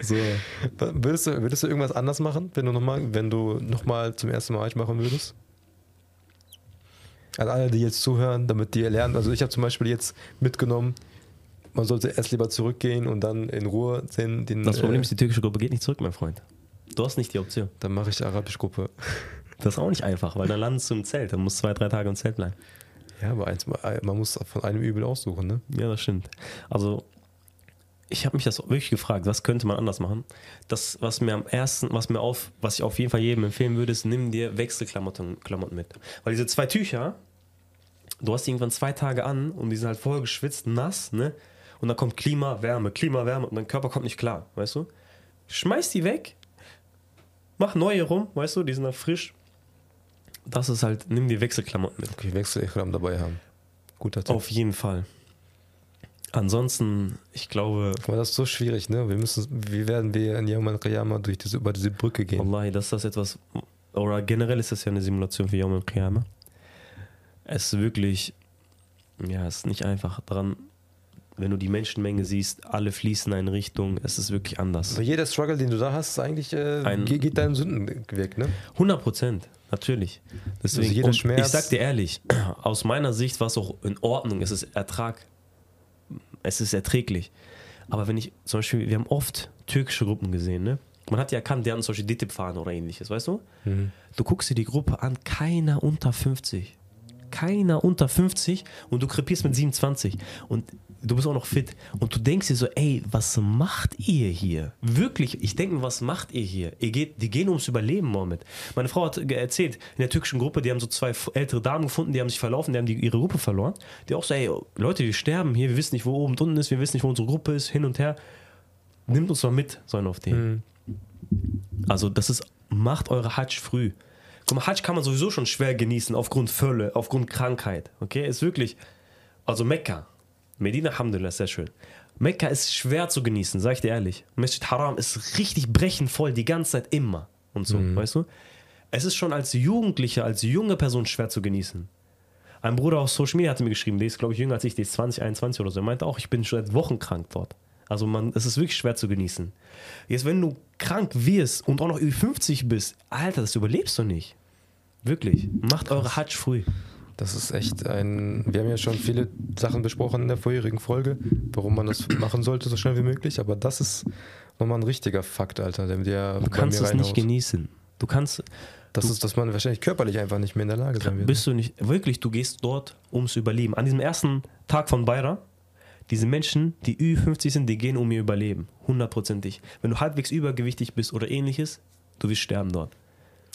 So. Würdest du, würdest du irgendwas anders machen, wenn du nochmal, wenn du nochmal zum ersten Mal machen würdest? An alle, die jetzt zuhören, damit die lernen. Also ich habe zum Beispiel jetzt mitgenommen, man sollte erst lieber zurückgehen und dann in Ruhe den. den das Problem äh, ist, die türkische Gruppe geht nicht zurück, mein Freund. Du hast nicht die Option. Dann mache ich Arabisch-Gruppe. Das ist auch nicht einfach, weil dann landest du im Zelt. Dann musst du zwei, drei Tage im Zelt bleiben. Ja, aber eins, man muss von einem Übel aussuchen, ne? Ja, das stimmt. Also, ich habe mich das wirklich gefragt, was könnte man anders machen? Das, was mir am ersten, was mir auf, was ich auf jeden Fall jedem empfehlen würde, ist, nimm dir Wechselklamotten Klamotten mit. Weil diese zwei Tücher, du hast die irgendwann zwei Tage an und die sind halt voll geschwitzt, nass, ne? Und dann kommt Klima, Wärme, Klima, Wärme und dein Körper kommt nicht klar, weißt du? Schmeiß die weg, mach neue rum, weißt du, die sind dann frisch. Das ist halt, nimm die Wechselklamotten mit. Okay, Wechselichram dabei haben. Guter Tipp. Auf jeden Fall. Ansonsten, ich glaube. Aber das ist so schwierig, ne? Wir müssen, wie werden wir in Yom al-Qiyamah durch diese, über diese Brücke gehen? Wallahi, das ist das etwas, oder generell ist das ja eine Simulation für Yom al-Qiyamah. Es ist wirklich, ja, es ist nicht einfach dran, wenn du die Menschenmenge siehst, alle fließen in eine Richtung, es ist wirklich anders. Aber jeder Struggle, den du da hast, ist eigentlich äh, Ein, geht deinen Sünden weg, ne? 100 Prozent, natürlich. Deswegen, also jeder Schmerz. Ich sag dir ehrlich, aus meiner Sicht war es auch in Ordnung, es ist Ertrag, es ist erträglich. Aber wenn ich, zum Beispiel, wir haben oft türkische Gruppen gesehen, ne? Man hat ja erkannt, die hatten solche DTIP-Fahnen oder ähnliches, weißt du? Mhm. Du guckst dir die Gruppe an, keiner unter 50. Keiner unter 50 und du krepierst mit 27. Und du bist auch noch fit. Und du denkst dir so, ey, was macht ihr hier? Wirklich, ich denke mir, was macht ihr hier? Ihr geht, die gehen ums Überleben, Mohammed. Meine Frau hat erzählt, in der türkischen Gruppe, die haben so zwei ältere Damen gefunden, die haben sich verlaufen, die haben die, ihre Gruppe verloren. Die auch so, ey, Leute, wir sterben hier, wir wissen nicht, wo oben und unten ist, wir wissen nicht, wo unsere Gruppe ist, hin und her. Nimmt uns mal mit, sollen auf den. Mhm. Also, das ist, macht eure Hajj früh. Guck mal, Hajj kann man sowieso schon schwer genießen, aufgrund Völle, aufgrund Krankheit. Okay, ist wirklich, also Mekka, Medina, Alhamdulillah, sehr schön. Mekka ist schwer zu genießen, sag ich dir ehrlich. Masjid Haram ist richtig brechenvoll, die ganze Zeit immer und so, mhm. weißt du? Es ist schon als Jugendlicher, als junge Person schwer zu genießen. Ein Bruder aus Social Media hatte mir geschrieben, der ist, glaube ich, jünger als ich, der ist 20, 21 oder so. Er meinte auch, ich bin schon seit Wochen krank dort. Also man, es ist wirklich schwer zu genießen. Jetzt, wenn du krank wirst und auch noch über 50 bist, Alter, das überlebst du nicht. Wirklich. Macht eure Hajj früh. Das ist echt ein. Wir haben ja schon viele Sachen besprochen in der vorherigen Folge, warum man das machen sollte, so schnell wie möglich. Aber das ist nochmal ein richtiger Fakt, Alter. Der, der du kannst es nicht genießen. Du kannst. Das du, ist, dass man wahrscheinlich körperlich einfach nicht mehr in der Lage sein wird. Bist du nicht. Wirklich, du gehst dort ums Überleben. An diesem ersten Tag von Bayra, diese Menschen, die Ü50 sind, die gehen um ihr Überleben. Hundertprozentig. Wenn du halbwegs übergewichtig bist oder ähnliches, du wirst sterben dort.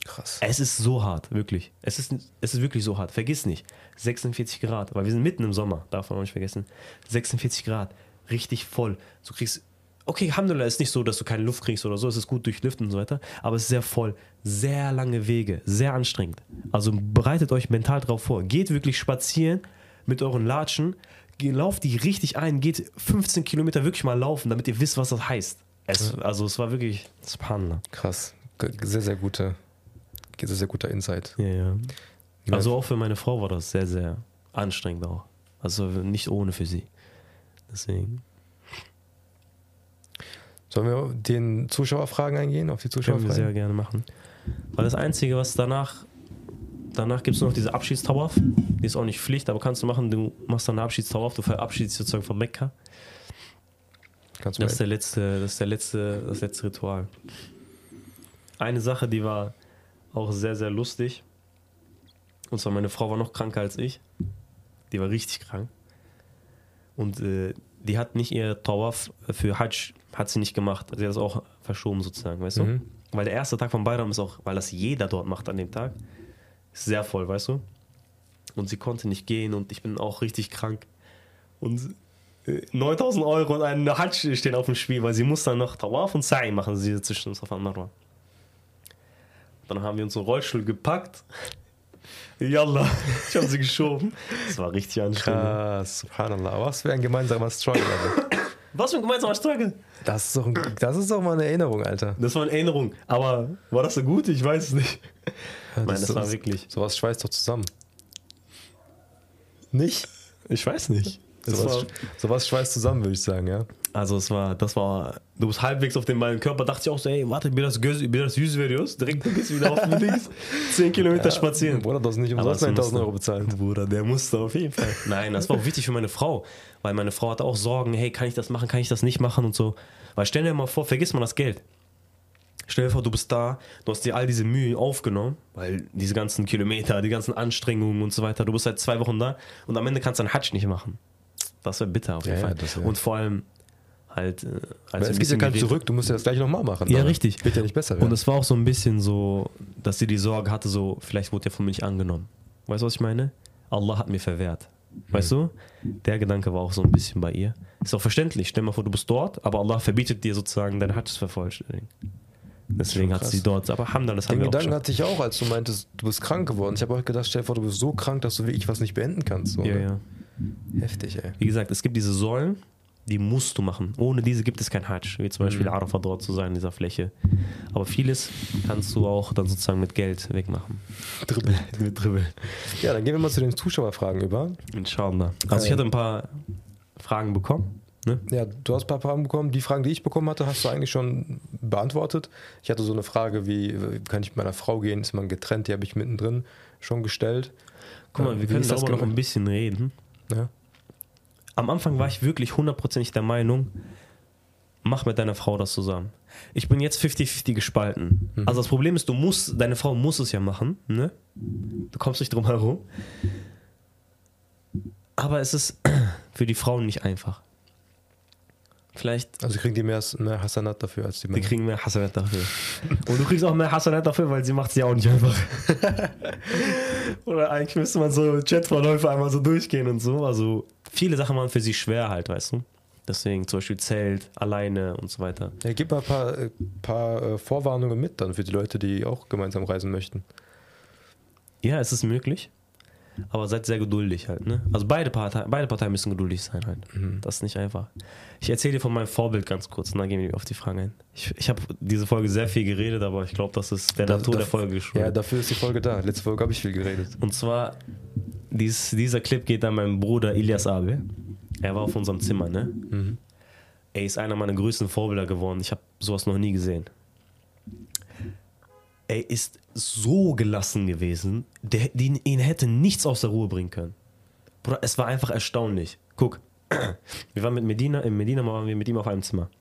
Krass. Es ist so hart, wirklich. Es ist, es ist wirklich so hart. Vergiss nicht, 46 Grad, weil wir sind mitten im Sommer, darf man auch nicht vergessen. 46 Grad, richtig voll. Du kriegst, okay, Alhamdulillah ist nicht so, dass du keine Luft kriegst oder so, es ist gut durchlüften und so weiter, aber es ist sehr voll, sehr lange Wege, sehr anstrengend. Also bereitet euch mental drauf vor. Geht wirklich spazieren mit euren Latschen, lauft die richtig ein, geht 15 Kilometer wirklich mal laufen, damit ihr wisst, was das heißt. Es, also es war wirklich spannend. Krass, sehr, sehr gute sehr, sehr guter Insight. Ja, ja. Also auch für meine Frau war das sehr, sehr anstrengend auch. Also nicht ohne für sie. Deswegen. Sollen wir den Zuschauerfragen eingehen, auf die Zuschauerfragen? Können wir sehr gerne machen. Weil das Einzige, was danach, danach gibt es noch diese Abschiedstawaf. Die ist auch nicht Pflicht, aber kannst du machen. Du machst dann eine Abschiedstawaf, du verabschiedest sozusagen von Mekka. Kannst du das ist der letzte, das ist der letzte, das letzte Ritual. Eine Sache, die war auch sehr, sehr lustig. Und zwar meine Frau war noch kranker als ich. Die war richtig krank. Und äh, die hat nicht ihr Tawaf für Hajj, hat sie nicht gemacht. Sie hat das auch verschoben sozusagen, weißt mhm. du? Weil der erste Tag von Bayram ist auch, weil das jeder dort macht an dem Tag, ist sehr voll, weißt du? Und sie konnte nicht gehen und ich bin auch richtig krank. Und 9000 äh, Euro und ein Hajj stehen auf dem Spiel, weil sie muss dann noch Tawaf und Sa'i machen, sie zwischen Safa und Marwa. Dann haben wir unseren Rollstuhl gepackt. Yalla, ich habe sie geschoben. Das war richtig anstrengend. Krass, subhanallah. Was für ein gemeinsamer Struggle, Alter. Was für ein gemeinsamer Struggle? Das ist, doch ein, das ist doch mal eine Erinnerung, Alter. Das war eine Erinnerung. Aber war das so gut? Ich weiß es nicht. Ja, das Nein, das war wirklich. Sowas schweißt doch zusammen. Nicht? Ich weiß nicht. Sowas, sowas schweißt zusammen, würde ich sagen, ja. Also es war, das war, du bist halbwegs auf dem meinen Körper, dachte ich auch so, ey, warte, mir das, mir das süß Videos, direkt gehst du wieder auf den Links, 10 Kilometer ja, spazieren. Bruder, das nicht umsonst 1000 Euro bezahlen. Bruder, der musste auf jeden Fall. Nein, das war auch wichtig für meine Frau, weil meine Frau hatte auch Sorgen, hey, kann ich das machen, kann ich das nicht machen und so. Weil stell dir mal vor, vergiss mal das Geld. Stell dir vor, du bist da, du hast dir all diese Mühe aufgenommen, weil diese ganzen Kilometer, die ganzen Anstrengungen und so weiter, du bist seit zwei Wochen da und am Ende kannst du einen Hatsch nicht machen. Das wäre bitter auf jeden ja, Fall. Ja, und vor allem, halt. Äh, als es geht ja kein zurück, du musst ja das gleich nochmal machen. Ja, richtig. Wird ja nicht besser werden. Und es war auch so ein bisschen so, dass sie die Sorge hatte, so, vielleicht wurde der von mir nicht angenommen. Weißt du, was ich meine? Allah hat mir verwehrt. Weißt hm. du? Der Gedanke war auch so ein bisschen bei ihr. Ist auch verständlich. Stell dir mal vor, du bist dort, aber Allah verbietet dir sozusagen deine zu vervollständigen. Deswegen hat sie dort, aber Hamdan, das Den haben wir Gedanken auch hatte ich auch, als du meintest, du bist krank geworden. Ich habe auch gedacht, stell dir vor, du bist so krank, dass du wirklich was nicht beenden kannst. So, ja, ja. Heftig, ey. Wie gesagt, es gibt diese Säulen, die musst du machen. Ohne diese gibt es kein Hajj, wie zum Beispiel mhm. Arafat dort zu sein in dieser Fläche. Aber vieles kannst du auch dann sozusagen mit Geld wegmachen. Dribbel. mit Dribbel. Ja, dann gehen wir mal zu den Zuschauerfragen über. Inshallah. Also ich hatte ein paar Fragen bekommen. Ne? Ja, du hast ein paar Fragen bekommen. Die Fragen, die ich bekommen hatte, hast du eigentlich schon beantwortet. Ich hatte so eine Frage wie, kann ich mit meiner Frau gehen? Ist man getrennt? Die habe ich mittendrin schon gestellt. Guck mal, wir können darüber noch ein bisschen reden. Ja am Anfang war ich wirklich hundertprozentig der Meinung, mach mit deiner Frau das zusammen. Ich bin jetzt 50-50 gespalten. Mhm. Also das Problem ist, du musst, deine Frau muss es ja machen, ne? Du kommst nicht drum herum. Aber es ist für die Frauen nicht einfach. Vielleicht. Also kriegen die mehr, mehr Hasanat dafür als die Männer. Die kriegen mehr Hasanat dafür. Und du kriegst auch mehr Hasanat dafür, weil sie macht es ja auch nicht einfach. Oder eigentlich müsste man so Chatverläufe einmal so durchgehen und so. Also viele Sachen waren für sie schwer halt, weißt du. Deswegen zum Beispiel Zelt, alleine und so weiter. Ja, gib mal ein paar, äh, paar äh, Vorwarnungen mit dann für die Leute, die auch gemeinsam reisen möchten. Ja, es ist möglich. Aber seid sehr geduldig halt, ne? Also beide, Partei, beide Parteien müssen geduldig sein halt. Mhm. Das ist nicht einfach. Ich erzähle dir von meinem Vorbild ganz kurz und dann gehen wir auf die Fragen ein. Ich, ich habe diese Folge sehr viel geredet, aber ich glaube, das ist der das, Natur der Folge schon. Ja, dafür ist die Folge da. Letzte Folge habe ich viel geredet. Und zwar, dies, dieser Clip geht an meinen Bruder Ilias Abe. Er war auf unserem Zimmer, ne? Mhm. Er ist einer meiner größten Vorbilder geworden. Ich habe sowas noch nie gesehen. Er ist so gelassen gewesen, der, den, ihn hätte nichts aus der Ruhe bringen können. Bruder, es war einfach erstaunlich. Guck, wir waren mit Medina, in Medina waren wir mit ihm auf einem Zimmer.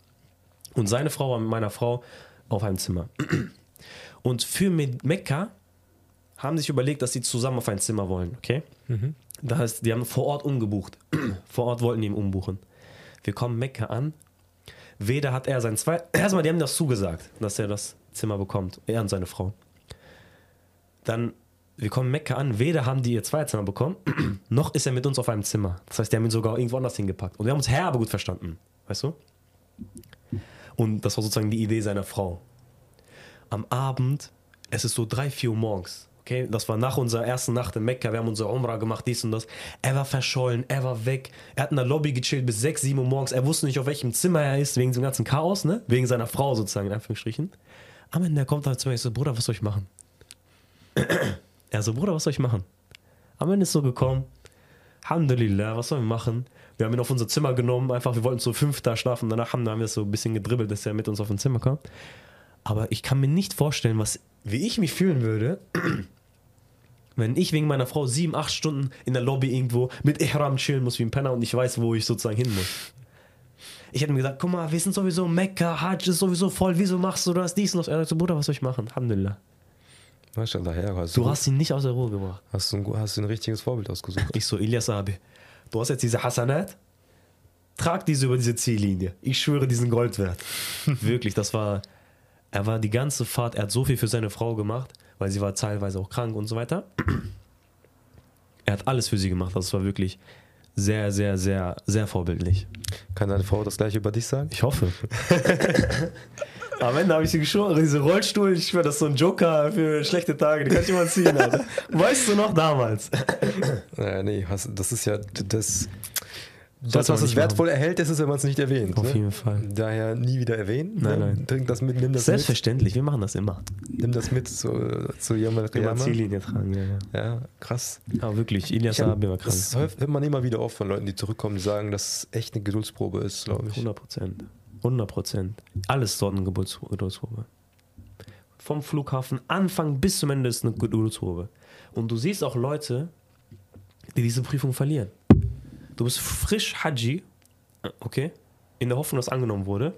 Und seine Frau war mit meiner Frau auf einem Zimmer. Und für Mekka haben sich überlegt, dass sie zusammen auf ein Zimmer wollen, okay? Mhm. Das heißt, die haben vor Ort umgebucht. vor Ort wollten die ihn umbuchen. Wir kommen Mekka an. Weder hat er sein zwei. Erstmal, die haben das zugesagt, dass er das Zimmer bekommt. Er und seine Frau. Dann, wir kommen Mekka an. Weder haben die ihr Zweizimmer bekommen, noch ist er mit uns auf einem Zimmer. Das heißt, die haben ihn sogar irgendwo anders hingepackt. Und wir haben uns herbe gut verstanden. Weißt du? Und das war sozusagen die Idee seiner Frau. Am Abend, es ist so drei, vier Uhr morgens. Okay, das war nach unserer ersten Nacht in Mekka. Wir haben unsere Umrah gemacht, dies und das. Er war verschollen, er war weg. Er hat in der Lobby gechillt bis 6, 7 Uhr morgens. Er wusste nicht, auf welchem Zimmer er ist, wegen dem ganzen Chaos, ne? Wegen seiner Frau sozusagen, in Anführungsstrichen. Am Ende kommt er zu mir und so, Bruder, was soll ich machen? er so, Bruder, was soll ich machen? Am Ende ist so gekommen, Alhamdulillah, was sollen wir machen? Wir haben ihn auf unser Zimmer genommen, einfach, wir wollten so fünf da schlafen. Danach haben, haben wir so ein bisschen gedribbelt, dass er mit uns auf ein Zimmer kam. Aber ich kann mir nicht vorstellen, was, wie ich mich fühlen würde, wenn ich wegen meiner Frau sieben, acht Stunden in der Lobby irgendwo mit Ihram chillen muss wie ein Penner und ich weiß, wo ich sozusagen hin muss. Ich hätte mir gesagt, guck mal, wir sind sowieso Mekka, Hajj ist sowieso voll, wieso machst du das, dies und das? Er so, Bruder, was soll ich machen? Alhamdulillah. Daher, hast du, du hast ihn nicht aus der Ruhe gebracht. Hast du ein, hast du ein richtiges Vorbild ausgesucht. Ich so, Ilyas Abi, du hast jetzt diese Hasanat, trag diese über diese Ziellinie. Ich schwöre, diesen Gold wert. Wirklich, das war, er war die ganze Fahrt, er hat so viel für seine Frau gemacht, weil sie war teilweise auch krank und so weiter. Er hat alles für sie gemacht, das war wirklich sehr, sehr, sehr, sehr vorbildlich. Kann deine Frau das gleiche über dich sagen? Ich hoffe. Am Ende habe ich sie geschworen, diese Rollstuhl, ich schwöre, das ist so ein Joker für schlechte Tage, die kann ich immer ziehen, Alter. Weißt du noch damals? Naja, nee, das ist ja das das, was es wertvoll machen. erhält, ist es, wenn man es nicht erwähnt. Auf ne? jeden Fall. Daher nie wieder erwähnen. Nein, ne? nein. Trink das mit, nimm das Selbstverständlich, mit. wir machen das immer. Nimm das mit zu, zu Yamal Immer Ziellinie tragen, ja, ja. Ja, krass. Aber wirklich, Ilias Abi war krass. Das hört man immer wieder oft von Leuten, die zurückkommen, die sagen, dass es echt eine Geduldsprobe ist, glaube ich. 100 Prozent. 100 Prozent. Alles dort eine Geduldsprobe. Vom Flughafen Anfang bis zum Ende ist eine Geduldsprobe. Und du siehst auch Leute, die diese Prüfung verlieren. Du bist frisch Haji okay, in der Hoffnung, dass angenommen wurde.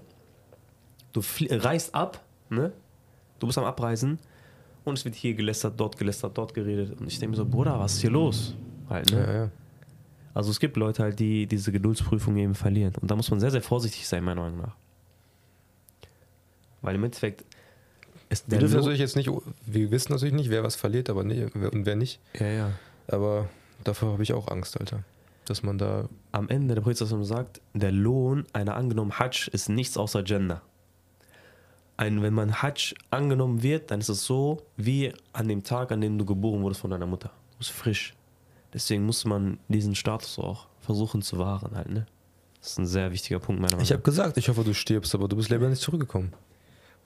Du reist ab, ne? Du bist am Abreisen und es wird hier gelästert, dort gelästert, dort geredet. Und ich denke mir so, Bruder, was ist hier los? Halt, ne? Ja, ja. Also es gibt Leute halt, die diese Geduldsprüfung eben verlieren. Und da muss man sehr, sehr vorsichtig sein, meiner Meinung nach. Weil im Endeffekt ist der. Wir natürlich jetzt nicht, wir wissen natürlich nicht, wer was verliert, aber nee, und wer nicht. Ja, ja. Aber davor habe ich auch Angst, Alter dass man da. Am Ende, der Prophet sagt, der Lohn einer angenommenen Hajj ist nichts außer Jannah. Ein, wenn man Hajj angenommen wird, dann ist es so wie an dem Tag, an dem du geboren wurdest von deiner Mutter. Du bist frisch. Deswegen muss man diesen Status auch versuchen zu wahren halt, ne? Das ist ein sehr wichtiger Punkt meiner Meinung nach. Ich habe gesagt, ich hoffe, du stirbst, aber du bist lebendig zurückgekommen.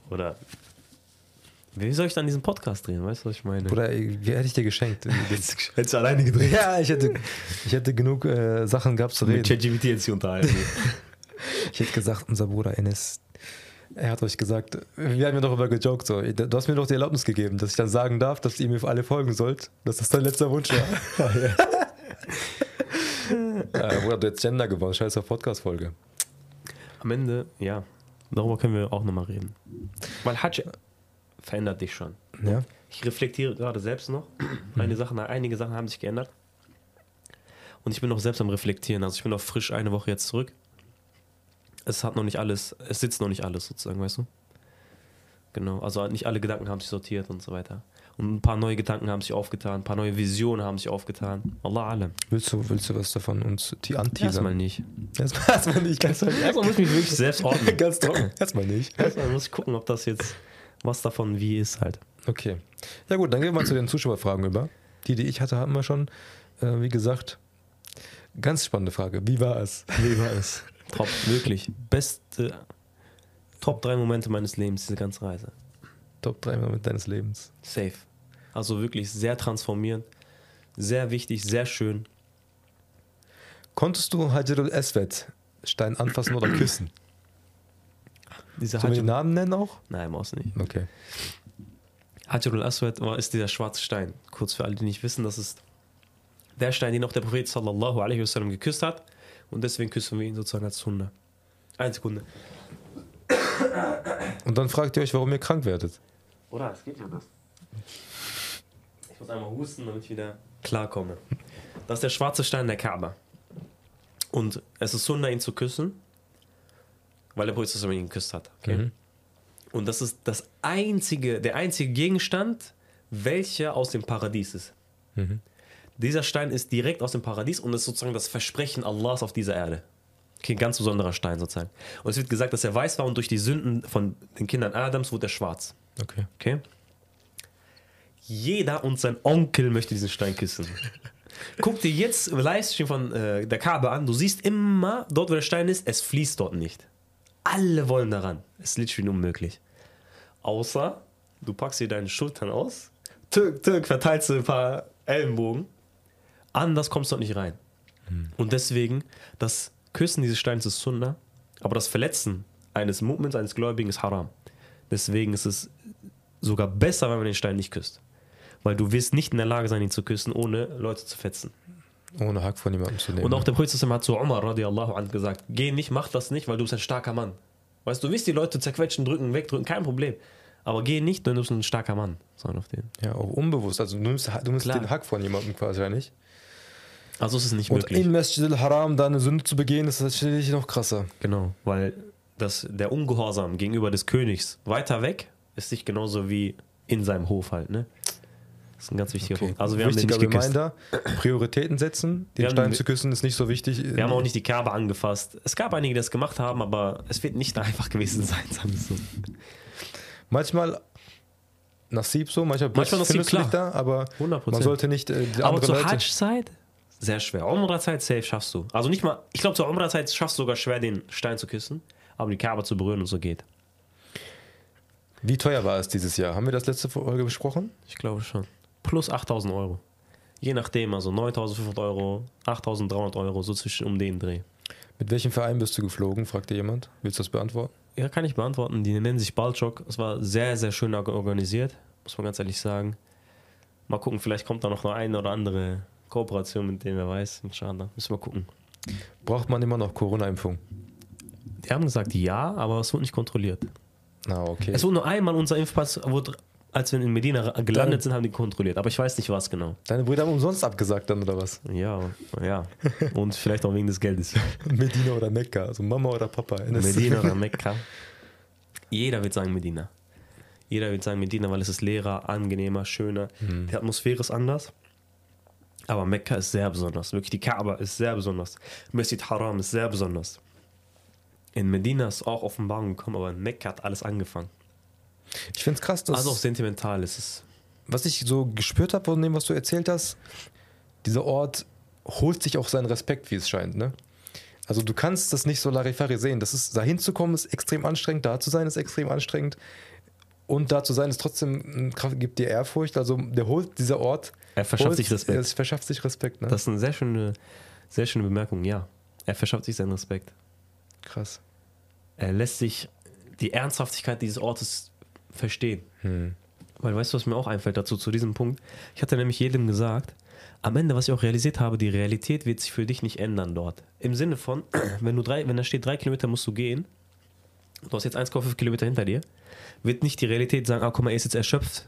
Oder wie soll ich dann diesen Podcast drehen? Weißt du, was ich meine? Oder wie hätte ich dir geschenkt? Hättest du alleine gedreht? Ja, ich hätte, ich hätte genug äh, Sachen gehabt zu reden. Mit ChatGPT jetzt hier unterhalten. ich hätte gesagt, unser Bruder Enes, er hat euch gesagt, wir haben ja darüber gejoked, so, du hast mir doch die Erlaubnis gegeben, dass ich dann sagen darf, dass ihr mir für alle folgen sollt, dass das dein letzter Wunsch war. ja, Bruder, du hättest Gender gewonnen, scheiß auf Podcast-Folge. Am Ende, ja, Darüber können wir auch nochmal reden. Weil Hajj verändert dich schon. Ja. Ich reflektiere gerade selbst noch. Eine Sache, einige Sachen haben sich geändert. Und ich bin noch selbst am Reflektieren. Also ich bin noch frisch eine Woche jetzt zurück. Es hat noch nicht alles, es sitzt noch nicht alles sozusagen, weißt du? Genau, also nicht alle Gedanken haben sich sortiert und so weiter. Und ein paar neue Gedanken haben sich aufgetan, ein paar neue Visionen haben sich aufgetan. Allah alam. Willst du, willst du was davon uns die Erstmal anteasern? nicht. Erstmal, erstmal nicht, ganz, Erstmal muss ich mich wirklich selbst ordnen. ganz trocken. Erstmal nicht. Erstmal muss ich gucken, ob das jetzt, was davon wie ist halt. Okay. Ja gut, dann gehen wir mal zu den Zuschauerfragen über. Die, die ich hatte, hatten wir schon. Äh, wie gesagt, ganz spannende Frage. Wie war es? Wie war es? Top, wirklich. Beste, Top drei Momente meines Lebens, diese ganze Reise. Top 3 Moment deines Lebens. Safe. Also wirklich sehr transformierend, sehr wichtig, sehr schön. Konntest du Hajarul Eswed Stein anfassen oder küssen? Dieser Sollen wir den Namen nennen auch? nein, muss nicht. Okay. Hajarul Aswad war, ist dieser schwarze Stein. Kurz für alle, die nicht wissen, das ist der Stein, den auch der Prophet sallallahu alaihi wasallam geküsst hat. Und deswegen küssen wir ihn sozusagen als Hunde. Eine Sekunde. Und dann fragt ihr euch, warum ihr krank werdet. Oder? Es geht ja das. Ich muss einmal husten, damit ich wieder klarkomme. Das ist der schwarze Stein der Kaaba. Und es ist Sunna, ihn zu küssen, weil der Prophet ihn geküsst hat. Okay? Mhm. Und das ist das einzige, der einzige Gegenstand, welcher aus dem Paradies ist. Mhm. Dieser Stein ist direkt aus dem Paradies und ist sozusagen das Versprechen Allahs auf dieser Erde. Okay, ein ganz besonderer Stein sozusagen. Und es wird gesagt, dass er weiß war und durch die Sünden von den Kindern Adams wurde er schwarz. Okay. Okay? Jeder und sein Onkel möchte diesen Stein küssen. Guck dir jetzt im Livestream von äh, der Kabe an. Du siehst immer, dort wo der Stein ist, es fließt dort nicht. Alle wollen daran. Es ist literally unmöglich. Außer, du packst dir deine Schultern aus, tück, tück, verteilst du ein paar Ellenbogen. Anders kommst du dort nicht rein. Und deswegen, das Küssen dieses Steins ist Sunna, aber das Verletzen eines Mu'mins, eines Gläubigen ist Haram. Deswegen ist es sogar besser, wenn man den Stein nicht küsst. Weil du wirst nicht in der Lage sein, ihn zu küssen, ohne Leute zu fetzen. Ohne Hack von jemandem zu nehmen. Und auch der Prophet hat zu Umar radiallahu anh gesagt, geh nicht, mach das nicht, weil du bist ein starker Mann. Weißt du, du wirst die Leute zerquetschen, drücken, wegdrücken, kein Problem. Aber geh nicht, denn du bist ein starker Mann. Sondern auf den. ja, auch unbewusst. Also du nimmst, du nimmst den Hack von jemandem quasi ja nicht. Also es ist nicht Und möglich. in Masjid al-Haram da eine Sünde zu begehen, ist natürlich noch krasser. Genau, weil das, der Ungehorsam gegenüber des Königs weiter weg ist nicht genauso wie in seinem Hof halt, ne? Das ist ein ganz wichtiger Punkt. Also wir haben Wichtiger geküsst. Reminder, Prioritäten setzen, den Wir haben Stein zu küssen ist nicht so wichtig. Wir haben auch nicht die Kerbe angefasst. Es gab einige, die das gemacht haben, aber es wird nicht einfach gewesen sein, sagen wir so. Manchmal Nasib so, manchmal, Manchmal Nasib, findest du klar. da, aber 100%. man sollte nicht äh, die Aber zur. Hajj-Zeit sehr schwer. Umrah-Zeit safe schaffst du. Also nicht mal, ich glaube zur Umrah-Zeit schaffst du sogar schwer, den Stein zu küssen, aber die Kerbe zu berühren und so geht. Wie teuer war es dieses Jahr? Haben wir das letzte Folge besprochen? Ich glaube schon. Plus 8000 Euro. Je nachdem, also 9500 Euro, 8300 Euro, so zwischen um den Dreh. Mit welchem Verein bist du geflogen, fragte jemand. Willst du das beantworten? Ja, kann ich beantworten. Die nennen sich Balchok. Es war sehr, sehr schön orga- organisiert, muss man ganz ehrlich sagen. Mal gucken, vielleicht kommt da noch eine oder andere Kooperation mit denen, wer weiß. Inshallah. Müssen wir gucken. Braucht man immer noch Corona-Impfung? Die haben gesagt ja, aber es wurde nicht kontrolliert. Na, okay. Es wurde nur einmal unser Impfpass, wurde, als wir in Medina gelandet sind, haben die kontrolliert. Aber ich weiß nicht, was genau. Deine Brüder haben umsonst abgesagt dann, oder was? Ja, ja. Und vielleicht auch wegen des Geldes. Medina oder Mekka, also Mama oder Papa. Medina oder Mekka. Jeder wird sagen Medina. Jeder wird sagen Medina, weil es ist leerer, angenehmer, schöner. Die Atmosphäre ist anders. Aber Mekka ist sehr besonders. Wirklich, die Kaaba ist sehr besonders. Masjid Haram ist sehr besonders. In Medina ist auch Offenbarung gekommen, aber in Mekka hat alles angefangen. Ich finde es krass, dass, Also auch sentimental ist es. was ich so gespürt habe von dem, was du erzählt hast, dieser Ort holt sich auch seinen Respekt, wie es scheint. Ne? Also du kannst das nicht so Larifari sehen. Das ist, da hinzukommen ist extrem anstrengend, da zu sein ist extrem anstrengend. Und da zu sein ist trotzdem, Kraft- gibt dir Ehrfurcht. Also der holt, dieser Ort. Er verschafft holt, sich Respekt. Es verschafft sich Respekt. Ne? Das ist eine sehr schöne, sehr schöne Bemerkung, ja. Er verschafft sich seinen Respekt. krass. Er lässt sich die Ernsthaftigkeit dieses Ortes verstehen. Hm. Weil weißt du, was mir auch einfällt dazu, zu diesem Punkt? Ich hatte nämlich jedem gesagt, am Ende, was ich auch realisiert habe, die Realität wird sich für dich nicht ändern dort. Im Sinne von, wenn du drei, wenn da steht, drei Kilometer musst du gehen, du hast jetzt 1,5 Kilometer hinter dir, wird nicht die Realität sagen, ah, guck mal, er ist jetzt erschöpft.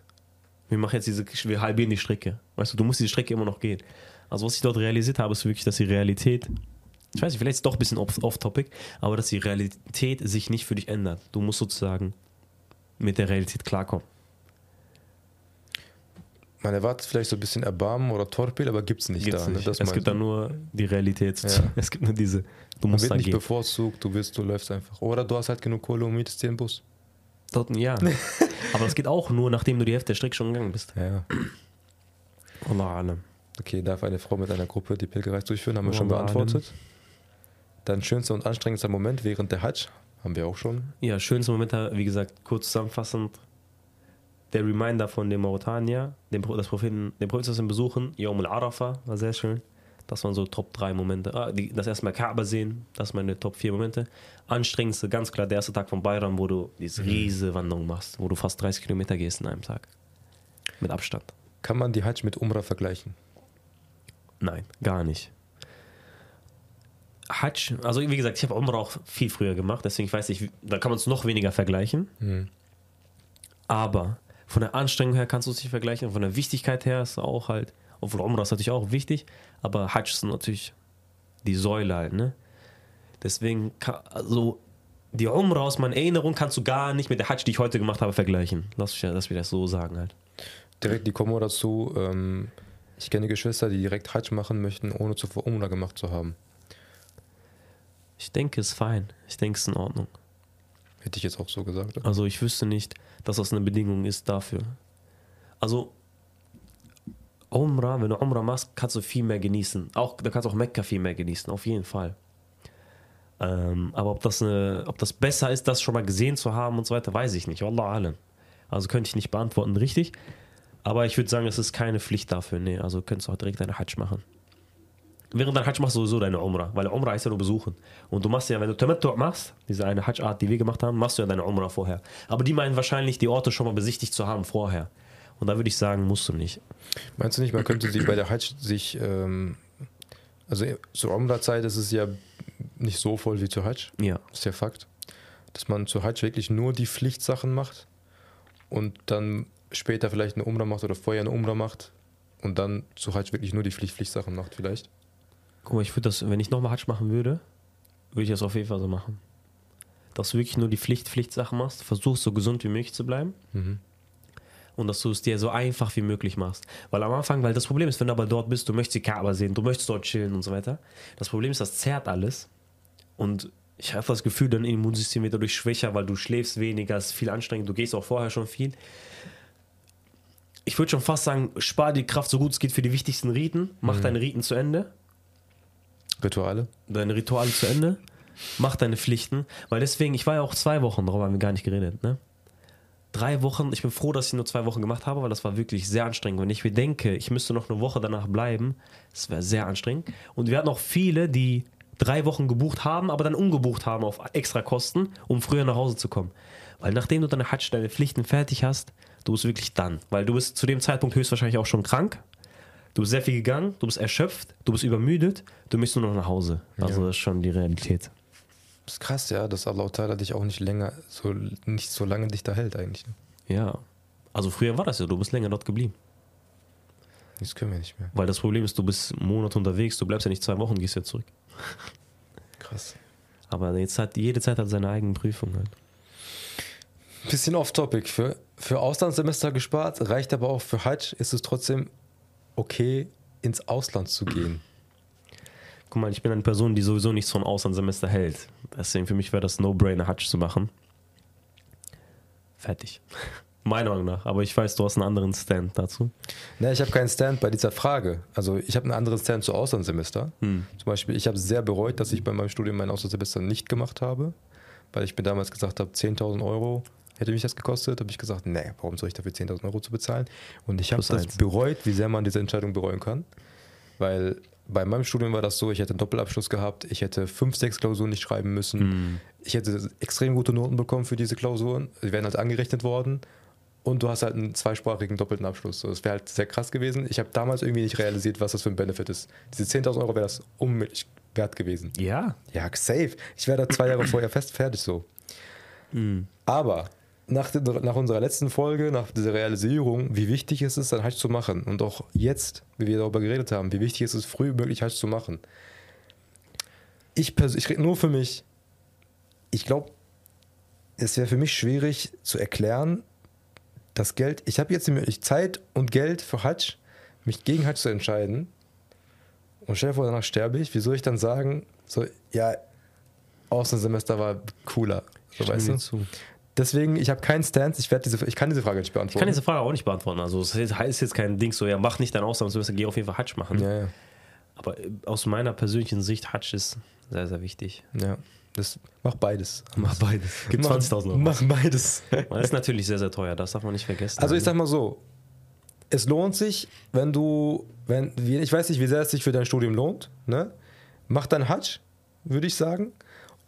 Wir machen jetzt diese, wir halbieren die Strecke. Weißt du, du musst diese Strecke immer noch gehen. Also was ich dort realisiert habe, ist wirklich, dass die Realität, ich weiß nicht, vielleicht ist es doch ein bisschen off-topic, aber dass die Realität sich nicht für dich ändert. Du musst sozusagen mit der Realität klarkommen. Man erwartet vielleicht so ein bisschen Erbarmen oder Torpil, aber gibt es nicht Gibt's da. nicht. Ne? Es gibt da nur die Realität. Ja. Es gibt nur diese. Du Man musst wird da nicht bevorzugt, du willst, du läufst einfach. Oder du hast halt genug Kohle und mietest dir einen Bus. Dort, ja. Aber das geht auch nur, nachdem du die Hälfte der Strecke schon gegangen bist. Ja. Allah alam. Okay, darf eine Frau mit einer Gruppe die Pilgerreise durchführen? Haben wir schon Wallah beantwortet. Dann schönster und anstrengendster Moment während der Hajj. Haben wir auch schon. Ja, schönste Moment, wie gesagt, kurz zusammenfassend. Der Reminder von dem Mauretanier, dem, das Propheten, den Propheten besuchen, Yom al-Arafa, war sehr schön. Das waren so Top 3 Momente. Ah, die, das erste Mal Kaaba sehen, das sind meine Top 4 Momente. Anstrengendste, ganz klar, der erste Tag von Bayram, wo du diese riesige Wanderung machst, wo du fast 30 Kilometer gehst in einem Tag. Mit Abstand. Kann man die Hajj mit Umrah vergleichen? Nein, gar nicht. Hajj, also wie gesagt, ich habe Umrah auch viel früher gemacht, deswegen weiß ich, da kann man es noch weniger vergleichen. Mhm. Aber von der Anstrengung her kannst du es nicht vergleichen, von der Wichtigkeit her ist es auch halt, obwohl Umrah ist natürlich auch wichtig, aber Hajj ist natürlich die Säule halt, ne? Deswegen, ka- also die Umrah aus meiner Erinnerung kannst du gar nicht mit der Hajj, die ich heute gemacht habe, vergleichen. Lass mich, lass mich das so sagen halt. Direkt die Kommo dazu. Ähm, ich kenne Geschwister, die direkt Hajj machen möchten, ohne zuvor Umrah gemacht zu haben. Ich denke, es ist fein. Ich denke, es ist in Ordnung. Hätte ich jetzt auch so gesagt. Also ich wüsste nicht, dass das eine Bedingung ist dafür. Also Umrah, wenn du Umrah machst, kannst du viel mehr genießen. Auch, da kannst du auch Mekka viel mehr genießen, auf jeden Fall. Ähm, aber ob das, eine, ob das besser ist, das schon mal gesehen zu haben und so weiter, weiß ich nicht. Wallah alam. Also könnte ich nicht beantworten, richtig. Aber ich würde sagen, es ist keine Pflicht dafür. Nee, also könntest du auch direkt deine Hajj machen. Während dein Hajj machst du sowieso deine Umrah, weil Umrah ist ja nur besuchen. Und du machst ja, wenn du Tamattu machst, diese eine Hajj-Art, die wir gemacht haben, machst du ja deine Umrah vorher. Aber die meinen wahrscheinlich, die Orte schon mal besichtigt zu haben vorher. Und da würde ich sagen, musst du nicht. Meinst du nicht, man könnte sich bei der Hajj sich, ähm, also zur Umrah-Zeit ist es ja nicht so voll wie zur Hajj, Ja. ist ja Fakt, dass man zur Hajj wirklich nur die Pflichtsachen macht und dann später vielleicht eine Umrah macht oder vorher eine Umrah macht und dann zur Hajj wirklich nur die Pflicht Pflichtsachen macht vielleicht. Guck mal, ich würde das, wenn ich nochmal Hajj machen würde, würde ich das auf jeden Fall so machen. Dass du wirklich nur die Pflicht, Pflichtsachen machst, versuchst so gesund wie möglich zu bleiben. Mhm. Und dass du es dir so einfach wie möglich machst. Weil am Anfang, weil das Problem ist, wenn du aber dort bist, du möchtest die Kaaba sehen, du möchtest dort chillen und so weiter. Das Problem ist, das zerrt alles. Und ich habe das Gefühl, dein Immunsystem wird dadurch schwächer, weil du schläfst weniger, es ist viel anstrengend, du gehst auch vorher schon viel. Ich würde schon fast sagen, spar die Kraft so gut es geht für die wichtigsten Riten, mach deine Riten zu Ende Rituale. deine Rituale zu Ende, mach deine Pflichten, weil deswegen, ich war ja auch zwei Wochen, darüber haben wir gar nicht geredet, ne? Drei Wochen, ich bin froh, dass ich nur zwei Wochen gemacht habe, weil das war wirklich sehr anstrengend. Wenn ich mir denke, ich müsste noch eine Woche danach bleiben, das wäre sehr anstrengend. Und wir hatten auch viele, die drei Wochen gebucht haben, aber dann umgebucht haben auf extra Kosten, um früher nach Hause zu kommen. Weil nachdem du deine Hajj, deine Pflichten fertig hast, du bist wirklich dann. Weil du bist zu dem Zeitpunkt höchstwahrscheinlich auch schon krank. Du bist sehr viel gegangen, du bist erschöpft, du bist übermüdet, du möchtest nur noch nach Hause. Also Ja. das ist schon die Realität. Das ist krass, ja, dass Allah Ta'ala dich auch nicht länger, so, nicht so lange dich da hält eigentlich. ne? Ja. Also früher war das ja, du bist länger dort geblieben. Das können wir nicht mehr. Weil das Problem ist, du bist Monate unterwegs, du bleibst ja nicht zwei Wochen, gehst ja zurück. Krass. Aber jetzt hat jede Zeit hat seine eigenen Prüfungen halt. Bisschen off-topic. Für, für Auslandssemester gespart, reicht aber auch für Hajj, ist es trotzdem okay, ins Ausland zu gehen. Guck mal, ich bin eine Person, die sowieso nichts von Auslandssemester hält. Deswegen für mich wäre das No-Brainer, Hutch zu machen. Fertig. Meiner Meinung nach. Aber ich weiß, du hast einen anderen Stand dazu. Ne, ich habe keinen Stand bei dieser Frage. Also ich habe einen anderen Stand zu Auslandssemester. Zum Beispiel, ich habe sehr bereut, dass ich bei meinem Studium mein Auslandssemester nicht gemacht habe, weil ich mir damals gesagt habe, 10.000 Euro hätte mich das gekostet. habe ich gesagt, nee, warum soll ich dafür 10.000 Euro zu bezahlen? Und ich habe das eins. bereut, wie sehr man diese Entscheidung bereuen kann. Weil bei meinem Studium war das so, ich hätte einen Doppelabschluss gehabt, ich hätte fünf, sechs Klausuren nicht schreiben müssen. Ich hätte extrem gute Noten bekommen für diese Klausuren. Die wären halt angerechnet worden. Und du hast halt einen zweisprachigen doppelten Abschluss. Das wäre halt sehr krass gewesen. Ich habe damals irgendwie nicht realisiert, was das für ein Benefit ist. Diese 10.000 Euro wäre das unmöglich wert gewesen. Ja. Ja, safe. Ich wäre da zwei Jahre vorher fest fertig so. Mhm. Aber nach, nach, unserer letzten Folge, nach dieser Realisierung, wie wichtig es ist, ein Hajj zu machen und auch jetzt, wie wir darüber geredet haben, wie wichtig es ist, früh möglich Hajj zu machen. Ich persönlich, ich rede nur für mich, ich glaube, es wäre für mich schwierig zu erklären, das Geld, ich habe jetzt die Möglichkeit, Zeit und Geld für Hajj, mich gegen Hajj zu entscheiden. Und stell dir vor, danach sterbe ich. Wie soll ich dann sagen, so, ja, Außensemester war cooler. So, weißt du? Zu. Deswegen, ich habe keinen Stance, ich, diese, ich kann diese Frage nicht beantworten. Ich kann diese Frage auch nicht beantworten. Also, es heißt jetzt kein Ding so, ja, mach nicht dein Auslandssemester, geh auf jeden Fall Hajj machen. Ja, ja. Aber äh, aus meiner persönlichen Sicht, Hajj ist sehr, sehr wichtig. Ja. Das, mach beides. Mach beides. Gib 20.000 Euro. Mach beides. Das ist natürlich sehr, sehr teuer, das darf man nicht vergessen. Also ich sag mal so, es lohnt sich, wenn du, wenn, ich weiß nicht, wie sehr es sich für dein Studium lohnt, ne? Mach dein Hajj, würde ich sagen.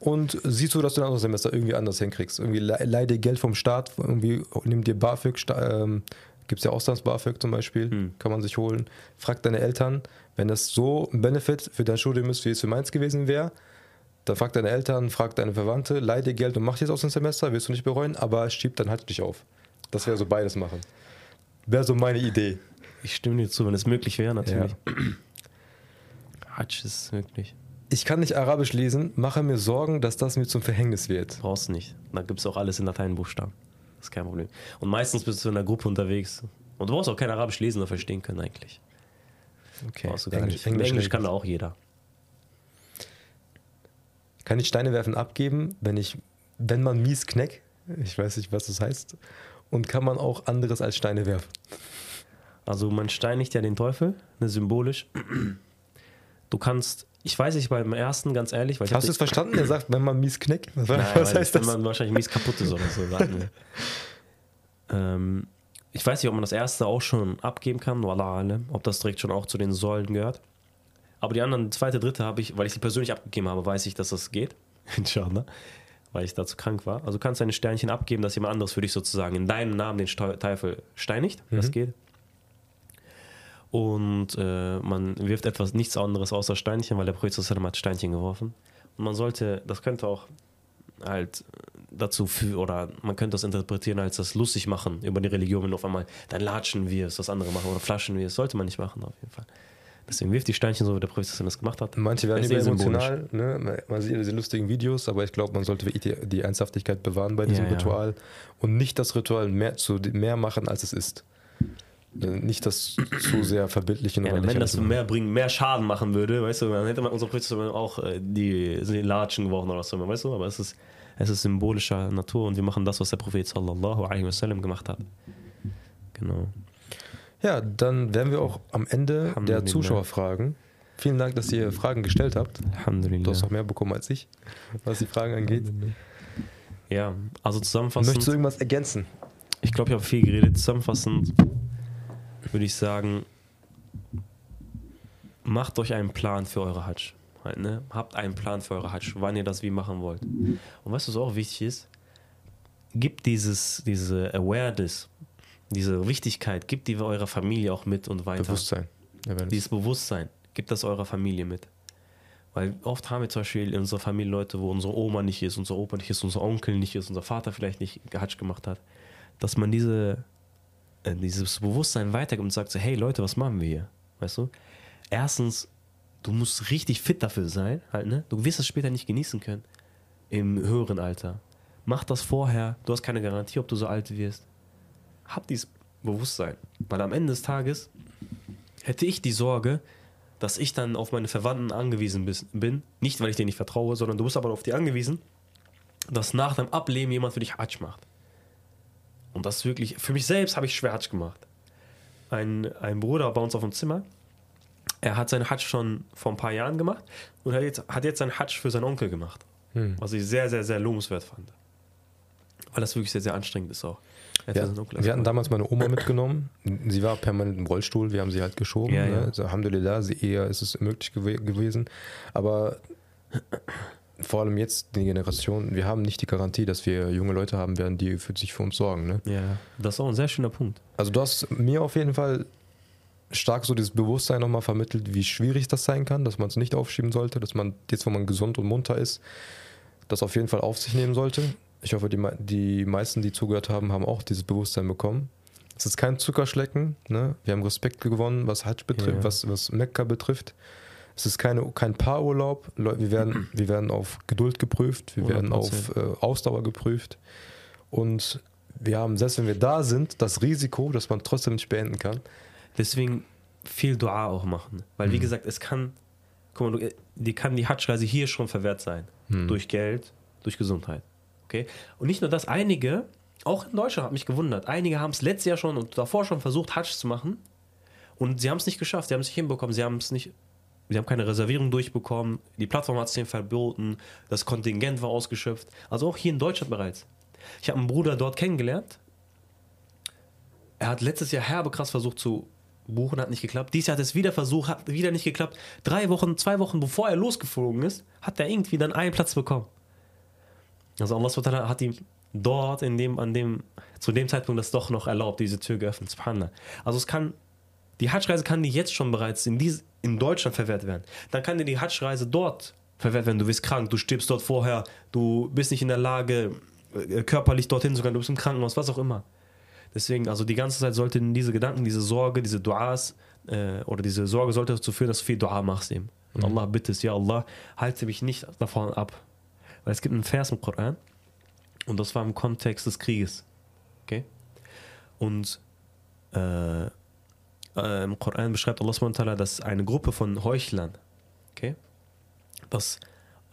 Und siehst du, dass du ein anderes Semester irgendwie anders hinkriegst. Irgendwie leih dir Geld vom Staat, irgendwie nimm dir BAföG, ähm, gibt es ja Auslands-BAföG zum Beispiel, hm. kann man sich holen. Frag deine Eltern, wenn das so ein Benefit für dein Studium ist, wie es für meins gewesen wäre, dann frag deine Eltern, frag deine Verwandte, leih dir Geld und mach jetzt aus dem Semester, wirst du nicht bereuen, aber schieb dann halt dich auf. Das wäre so beides machen. Wäre so meine Idee. Ich stimme dir zu, wenn es möglich wäre, natürlich. Ja. Hatsch ist möglich. Ich kann nicht Arabisch lesen, mache mir Sorgen, dass das mir zum Verhängnis wird. Brauchst nicht. Da gibt es auch alles in Lateinbuchstaben. Das ist kein Problem. Und meistens bist du in einer Gruppe unterwegs. Und du brauchst auch kein Arabisch lesen oder verstehen können, eigentlich. Okay. Brauchst du gar Englisch, nicht. Englisch, Englisch kann auch jeder. Kann ich Steine werfen abgeben, wenn ich, wenn man mies kneck, ich weiß nicht, was das heißt, und kann man auch anderes als Steine werfen? Also man steinigt ja den Teufel, ne, symbolisch. Du kannst, ich weiß nicht beim ersten, ganz ehrlich, weil Hast du es verstanden? Er sagt, wenn man mies knickt. Was, Nein, heißt das? Wenn man wahrscheinlich mies kaputt ist oder so, sagen wir. ähm, ich weiß nicht, ob man das erste auch schon abgeben kann, ob das direkt schon auch zu den Säulen gehört. Aber die anderen, zweite, dritte habe ich, weil ich sie persönlich abgegeben habe, weiß ich, dass das geht. Inshallah. Weil ich dazu krank war. Also du kannst deine Sternchen abgeben, dass jemand anderes für dich sozusagen in deinem Namen den Teufel steinigt. Mhm. Das geht. Und äh, man wirft etwas nichts anderes außer Steinchen, weil der Prophet hat Steinchen geworfen. Und man sollte, das könnte auch halt dazu für, oder man könnte das interpretieren als das lustig machen über die Religion, wenn auf einmal dann latschen wirst, was andere machen oder flaschen wirst. Sollte man nicht machen, auf jeden Fall. Deswegen wirft die Steinchen so, wie der Professor das gemacht hat. Manche werden immer emotional, ne? man sieht diese lustigen Videos, aber ich glaube, man sollte die, die Ernsthaftigkeit bewahren bei diesem ja, Ritual ja. und nicht das Ritual mehr, zu, mehr machen, als es ist. Nicht das zu sehr verbildlichen ja, Wenn das mehr bringen, mehr Schaden machen würde, weißt du, dann hätte man unser Professor auch äh, die, die Latschen geworfen oder so, weißt du, aber es ist, es ist symbolischer Natur und wir machen das, was der Prophet sallallahu alaihi wasallam gemacht hat. Genau. Ja, dann wären wir auch am Ende der Zuschauerfragen. Vielen Dank, dass ihr Fragen gestellt habt. Du hast noch mehr bekommen als ich, was die Fragen angeht. Ja, also zusammenfassend. Möchtest du irgendwas ergänzen? Ich glaube, ich habe viel geredet. Zusammenfassend würde ich sagen, macht euch einen Plan für eure Hajj. Halt, ne? Habt einen Plan für eure Hajj, wann ihr das wie machen wollt. Und was auch wichtig ist? Gibt dieses, diese Awareness diese Wichtigkeit, gibt die eurer Familie auch mit und weiter. Bewusstsein. Dieses Bewusstsein, gibt das eurer Familie mit. Weil oft haben wir zum Beispiel in unserer Familie Leute, wo unsere Oma nicht ist, unser Opa nicht ist, unser Onkel nicht ist, unser Vater vielleicht nicht Hatsch gemacht hat. Dass man diese, dieses Bewusstsein weitergibt und sagt so, hey Leute, was machen wir hier? Weißt du? Erstens, du musst richtig fit dafür sein, halt, ne? Du wirst es später nicht genießen können. Im höheren Alter. Mach das vorher. Du hast keine Garantie, ob du so alt wirst hab dieses Bewusstsein. Weil am Ende des Tages hätte ich die Sorge, dass ich dann auf meine Verwandten angewiesen bin. Nicht, weil ich denen nicht vertraue, sondern du bist aber auf die angewiesen, dass nach deinem Ableben jemand für dich Hatsch macht. Und das wirklich, für mich selbst habe ich schwer Hatsch gemacht. Ein, ein Bruder bei uns auf dem Zimmer, er hat seinen Hatsch schon vor ein paar Jahren gemacht und hat jetzt, hat jetzt seinen Hatsch für seinen Onkel gemacht. Hm. Was ich sehr, sehr, sehr lobenswert fand. Weil das wirklich sehr, sehr anstrengend ist auch. Ja, wir hatten damals meine Oma mitgenommen. Sie war permanent im Rollstuhl, wir haben sie halt geschoben. Ja, ne? ja. Also, Alhamdulillah, sie eher ist es möglich gew gewesen. Aber vor allem jetzt die Generation, wir haben nicht die Garantie, dass wir junge Leute haben werden, die für sich für uns sorgen. Ne? Ja, das ist auch ein sehr schöner Punkt. Also du hast mir auf jeden Fall stark so dieses Bewusstsein nochmal vermittelt, wie schwierig das sein kann, dass man es nicht aufschieben sollte, dass man jetzt, wo man gesund und munter ist, das auf jeden Fall auf sich nehmen sollte Ich hoffe, die, die meisten, die zugehört haben, haben auch dieses Bewusstsein bekommen. Es ist kein Zuckerschlecken. Ne? Wir haben Respekt gewonnen, was Hajj betrifft, ja. was, was Mekka betrifft. Es ist keine, kein Paarurlaub. Wir werden, wir werden auf Geduld geprüft, wir 100%. werden auf äh, Ausdauer geprüft. Und wir haben, selbst wenn wir da sind, das Risiko, dass man trotzdem nicht beenden kann. Deswegen viel Dua auch machen. Weil, wie mhm. gesagt, es kann, guck mal, die kann die Hajj-Reise hier schon verwehrt sein. Mhm. Durch Geld, durch Gesundheit. Okay? Und nicht nur das, einige, auch in Deutschland hat mich gewundert, einige haben es letztes Jahr schon und davor schon versucht, Hajj zu machen. Und sie haben es nicht geschafft, sie haben es nicht hinbekommen, sie haben es nicht Sie haben keine Reservierung durchbekommen, die Plattform hat es ihnen verboten, das Kontingent war ausgeschöpft. Also auch hier in Deutschland bereits. Ich habe einen Bruder dort kennengelernt. Er hat letztes Jahr herbe krass versucht zu buchen, hat nicht geklappt. Dieses Jahr hat es wieder versucht, hat wieder nicht geklappt. Drei Wochen, zwei Wochen bevor er losgeflogen ist, hat er irgendwie dann einen Platz bekommen. Also Allah hat ihm dort in dem, an dem, zu dem Zeitpunkt das doch noch erlaubt, diese Tür geöffnet. Subhanallah. Also es kann, die Hajj-Reise kann die jetzt schon bereits in, dies, in Deutschland verwehrt werden. Dann kann dir die Hajj-Reise dort verwehrt werden. Du bist krank, du stirbst dort vorher, du bist nicht in der Lage, äh, körperlich dorthin zu gehen, du bist im Krankenhaus, was auch immer. Deswegen, also die ganze Zeit sollten diese Gedanken, diese Sorge, diese Duas äh, oder diese Sorge sollte dazu führen, dass du viel Dua machst eben. Und mhm. Allah bittest, ja Allah, halte mich nicht davon ab. Weil es gibt einen Vers im Koran und das war im Kontext des Krieges. Okay? Und äh, äh, im Koran beschreibt Allah subhanahu dass eine Gruppe von Heuchlern, okay, das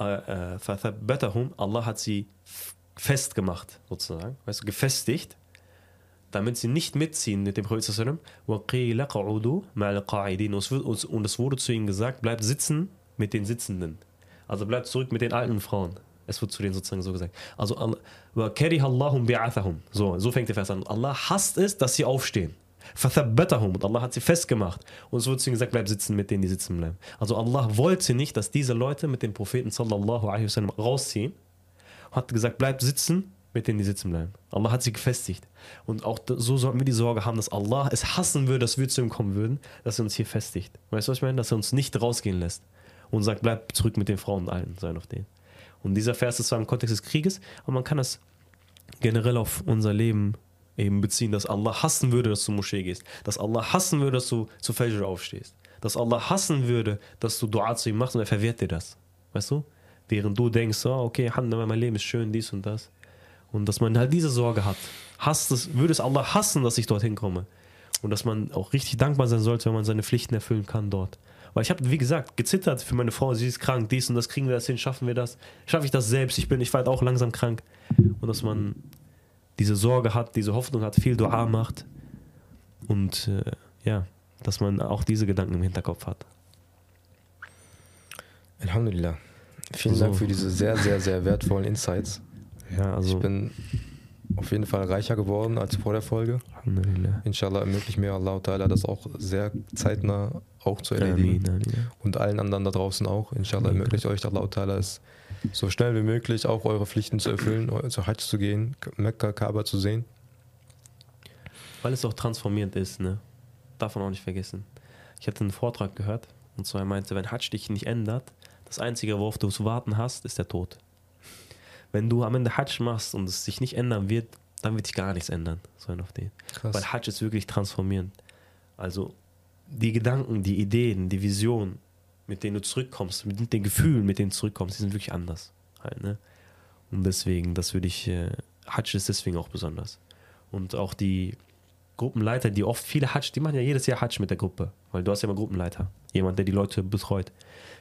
äh, äh, Allah hat sie festgemacht, sozusagen, weißt du, gefestigt, damit sie nicht mitziehen mit dem Prophet und es wurde zu ihnen gesagt, bleibt sitzen mit den Sitzenden. Also bleibt zurück mit den alten Frauen. Es wird zu denen sozusagen so gesagt. Also, so, so fängt der Vers an. Allah hasst es, dass sie aufstehen. Und Allah hat sie festgemacht. Und es wird zu ihnen gesagt, bleib sitzen mit denen, die sitzen bleiben. Also Allah wollte nicht, dass diese Leute mit dem Propheten sallallahu alaihi wasallam rausziehen. Hat gesagt, bleib sitzen mit denen, die sitzen bleiben. Allah hat sie gefestigt. Und auch so sollten wir die Sorge haben, dass Allah es hassen würde, dass wir zu ihm kommen würden, dass er uns hier festigt. Weißt du, was ich meine? Dass er uns nicht rausgehen lässt. Und sagt, bleib zurück mit den Frauen und allen, sein auf denen. Und dieser Vers ist zwar im Kontext des Krieges, aber man kann das generell auf unser Leben eben beziehen, dass Allah hassen würde, dass du Moschee gehst, dass Allah hassen würde, dass du zu Fajr aufstehst, dass Allah hassen würde, dass du Dua zu ihm machst und er verwehrt dir das. Weißt du? Während du denkst, oh, okay, mein Leben ist schön, dies und das. Und dass man halt diese Sorge hat. Hasst es, würde es Allah hassen, dass ich dorthin komme. Und dass man auch richtig dankbar sein sollte, wenn man seine Pflichten erfüllen kann dort. Weil ich habe, wie gesagt, gezittert für meine Frau, sie ist krank, dies und das, kriegen wir das hin, schaffen wir das? Schaffe ich das selbst? Ich bin, ich war halt auch langsam krank. Und dass man diese Sorge hat, diese Hoffnung hat, viel Dua macht. Und äh, ja, dass man auch diese Gedanken im Hinterkopf hat. Alhamdulillah. Vielen so. Dank für diese sehr, sehr, sehr wertvollen Insights. Ja, also ich bin auf jeden Fall reicher geworden als vor der Folge. Alhamdulillah. Inshallah ermöglicht mir Allah Ta'ala das auch sehr zeitnah auch zu erledigen. Amin, amin. Und allen anderen da draußen auch. Inshallah amin. ermöglicht euch Allah Ta'ala es so schnell wie möglich auch eure Pflichten zu erfüllen, zu Hajj zu gehen, Mekka, Kaaba zu sehen. Weil es auch transformierend ist, ne? Darf man auch nicht vergessen. Ich hatte einen Vortrag gehört und zwar er meinte, wenn Hajj dich nicht ändert, das Einzige, worauf du zu warten hast, ist der Tod. Wenn du am Ende Hajj machst und es sich nicht ändern wird, dann wird sich gar nichts ändern. So auf den. Weil Hajj ist wirklich transformierend. Also die Gedanken, die Ideen, die Vision, mit denen du zurückkommst, mit den Gefühlen, mit denen du zurückkommst, die sind wirklich anders. Halt, ne? Und deswegen, das würde ich, äh, Hajj ist deswegen auch besonders. Und auch die Gruppenleiter, die oft viele Hajj, die machen ja jedes Jahr Hajj mit der Gruppe, weil du hast ja immer Gruppenleiter, jemand, der die Leute betreut.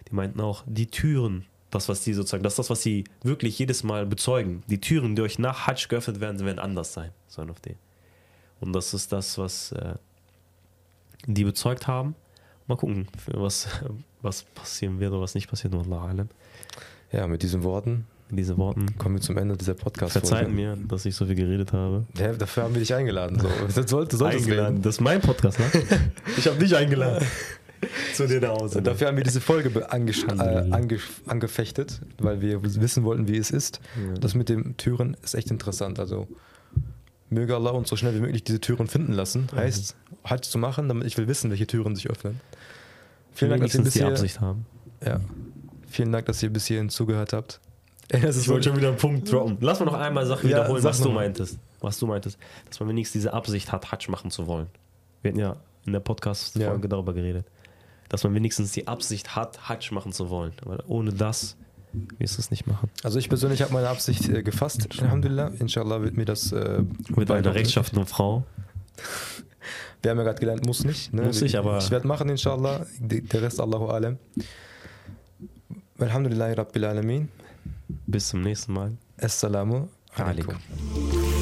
Die meinten auch, die Türen, das, was die sozusagen, das ist das, was sie wirklich jedes Mal bezeugen. Die Türen, die euch nach Hajj geöffnet werden, werden anders sein. So auf den. Und das ist das, was äh, die bezeugt haben. Mal gucken, was, was passieren wird oder was nicht passiert. Ja, mit diesen Worten. Mit diesen Worten. Kommen wir zum Ende dieser podcast -Folge. Verzeiht mir, dass ich so viel geredet habe. Ja, dafür haben wir dich eingeladen. So. Das sollte, eingeladen. Reden. Das ist mein Podcast, ne? ich habe dich eingeladen. Zu dir nach Hause. Dafür haben wir diese Folge äh, ange angefechtet, weil wir wissen wollten, wie es ist. Ja. Das mit den Türen ist echt interessant. Also möge Allah uns so schnell wie möglich diese Türen finden lassen. Heißt, halt zu machen, damit ich will wissen, welche Türen sich öffnen. Vielen Dank, dass ihr bis die Absicht haben. Ja. Vielen Dank, dass ihr bis hierhin zugehört habt. ich wollte schon wieder einen Punkt droppen. Lass mal noch einmal Sachen ja, wiederholen, was du meintest. Was du meintest. Dass man wenigstens diese Absicht hat, Hajj machen zu wollen. Wir hatten ja in der Podcast-Folge ja. darüber geredet. Dass man wenigstens die Absicht hat, Hajj machen zu wollen. Weil ohne das wirst du es nicht machen. Also ich persönlich habe meine Absicht äh, gefasst, Alhamdulillah. Inshallah wird mir das... Äh, Mit einer rechtschaffenen Frau. Wir haben ja gerade gelernt, muss nicht. Ne? Muss ich, aber... Ich werde machen, Inshallah. Der Rest, Allahu Alam. Alhamdulillah, Rabbil Alamin. Bis zum nächsten Mal. Assalamu alaikum. alaikum.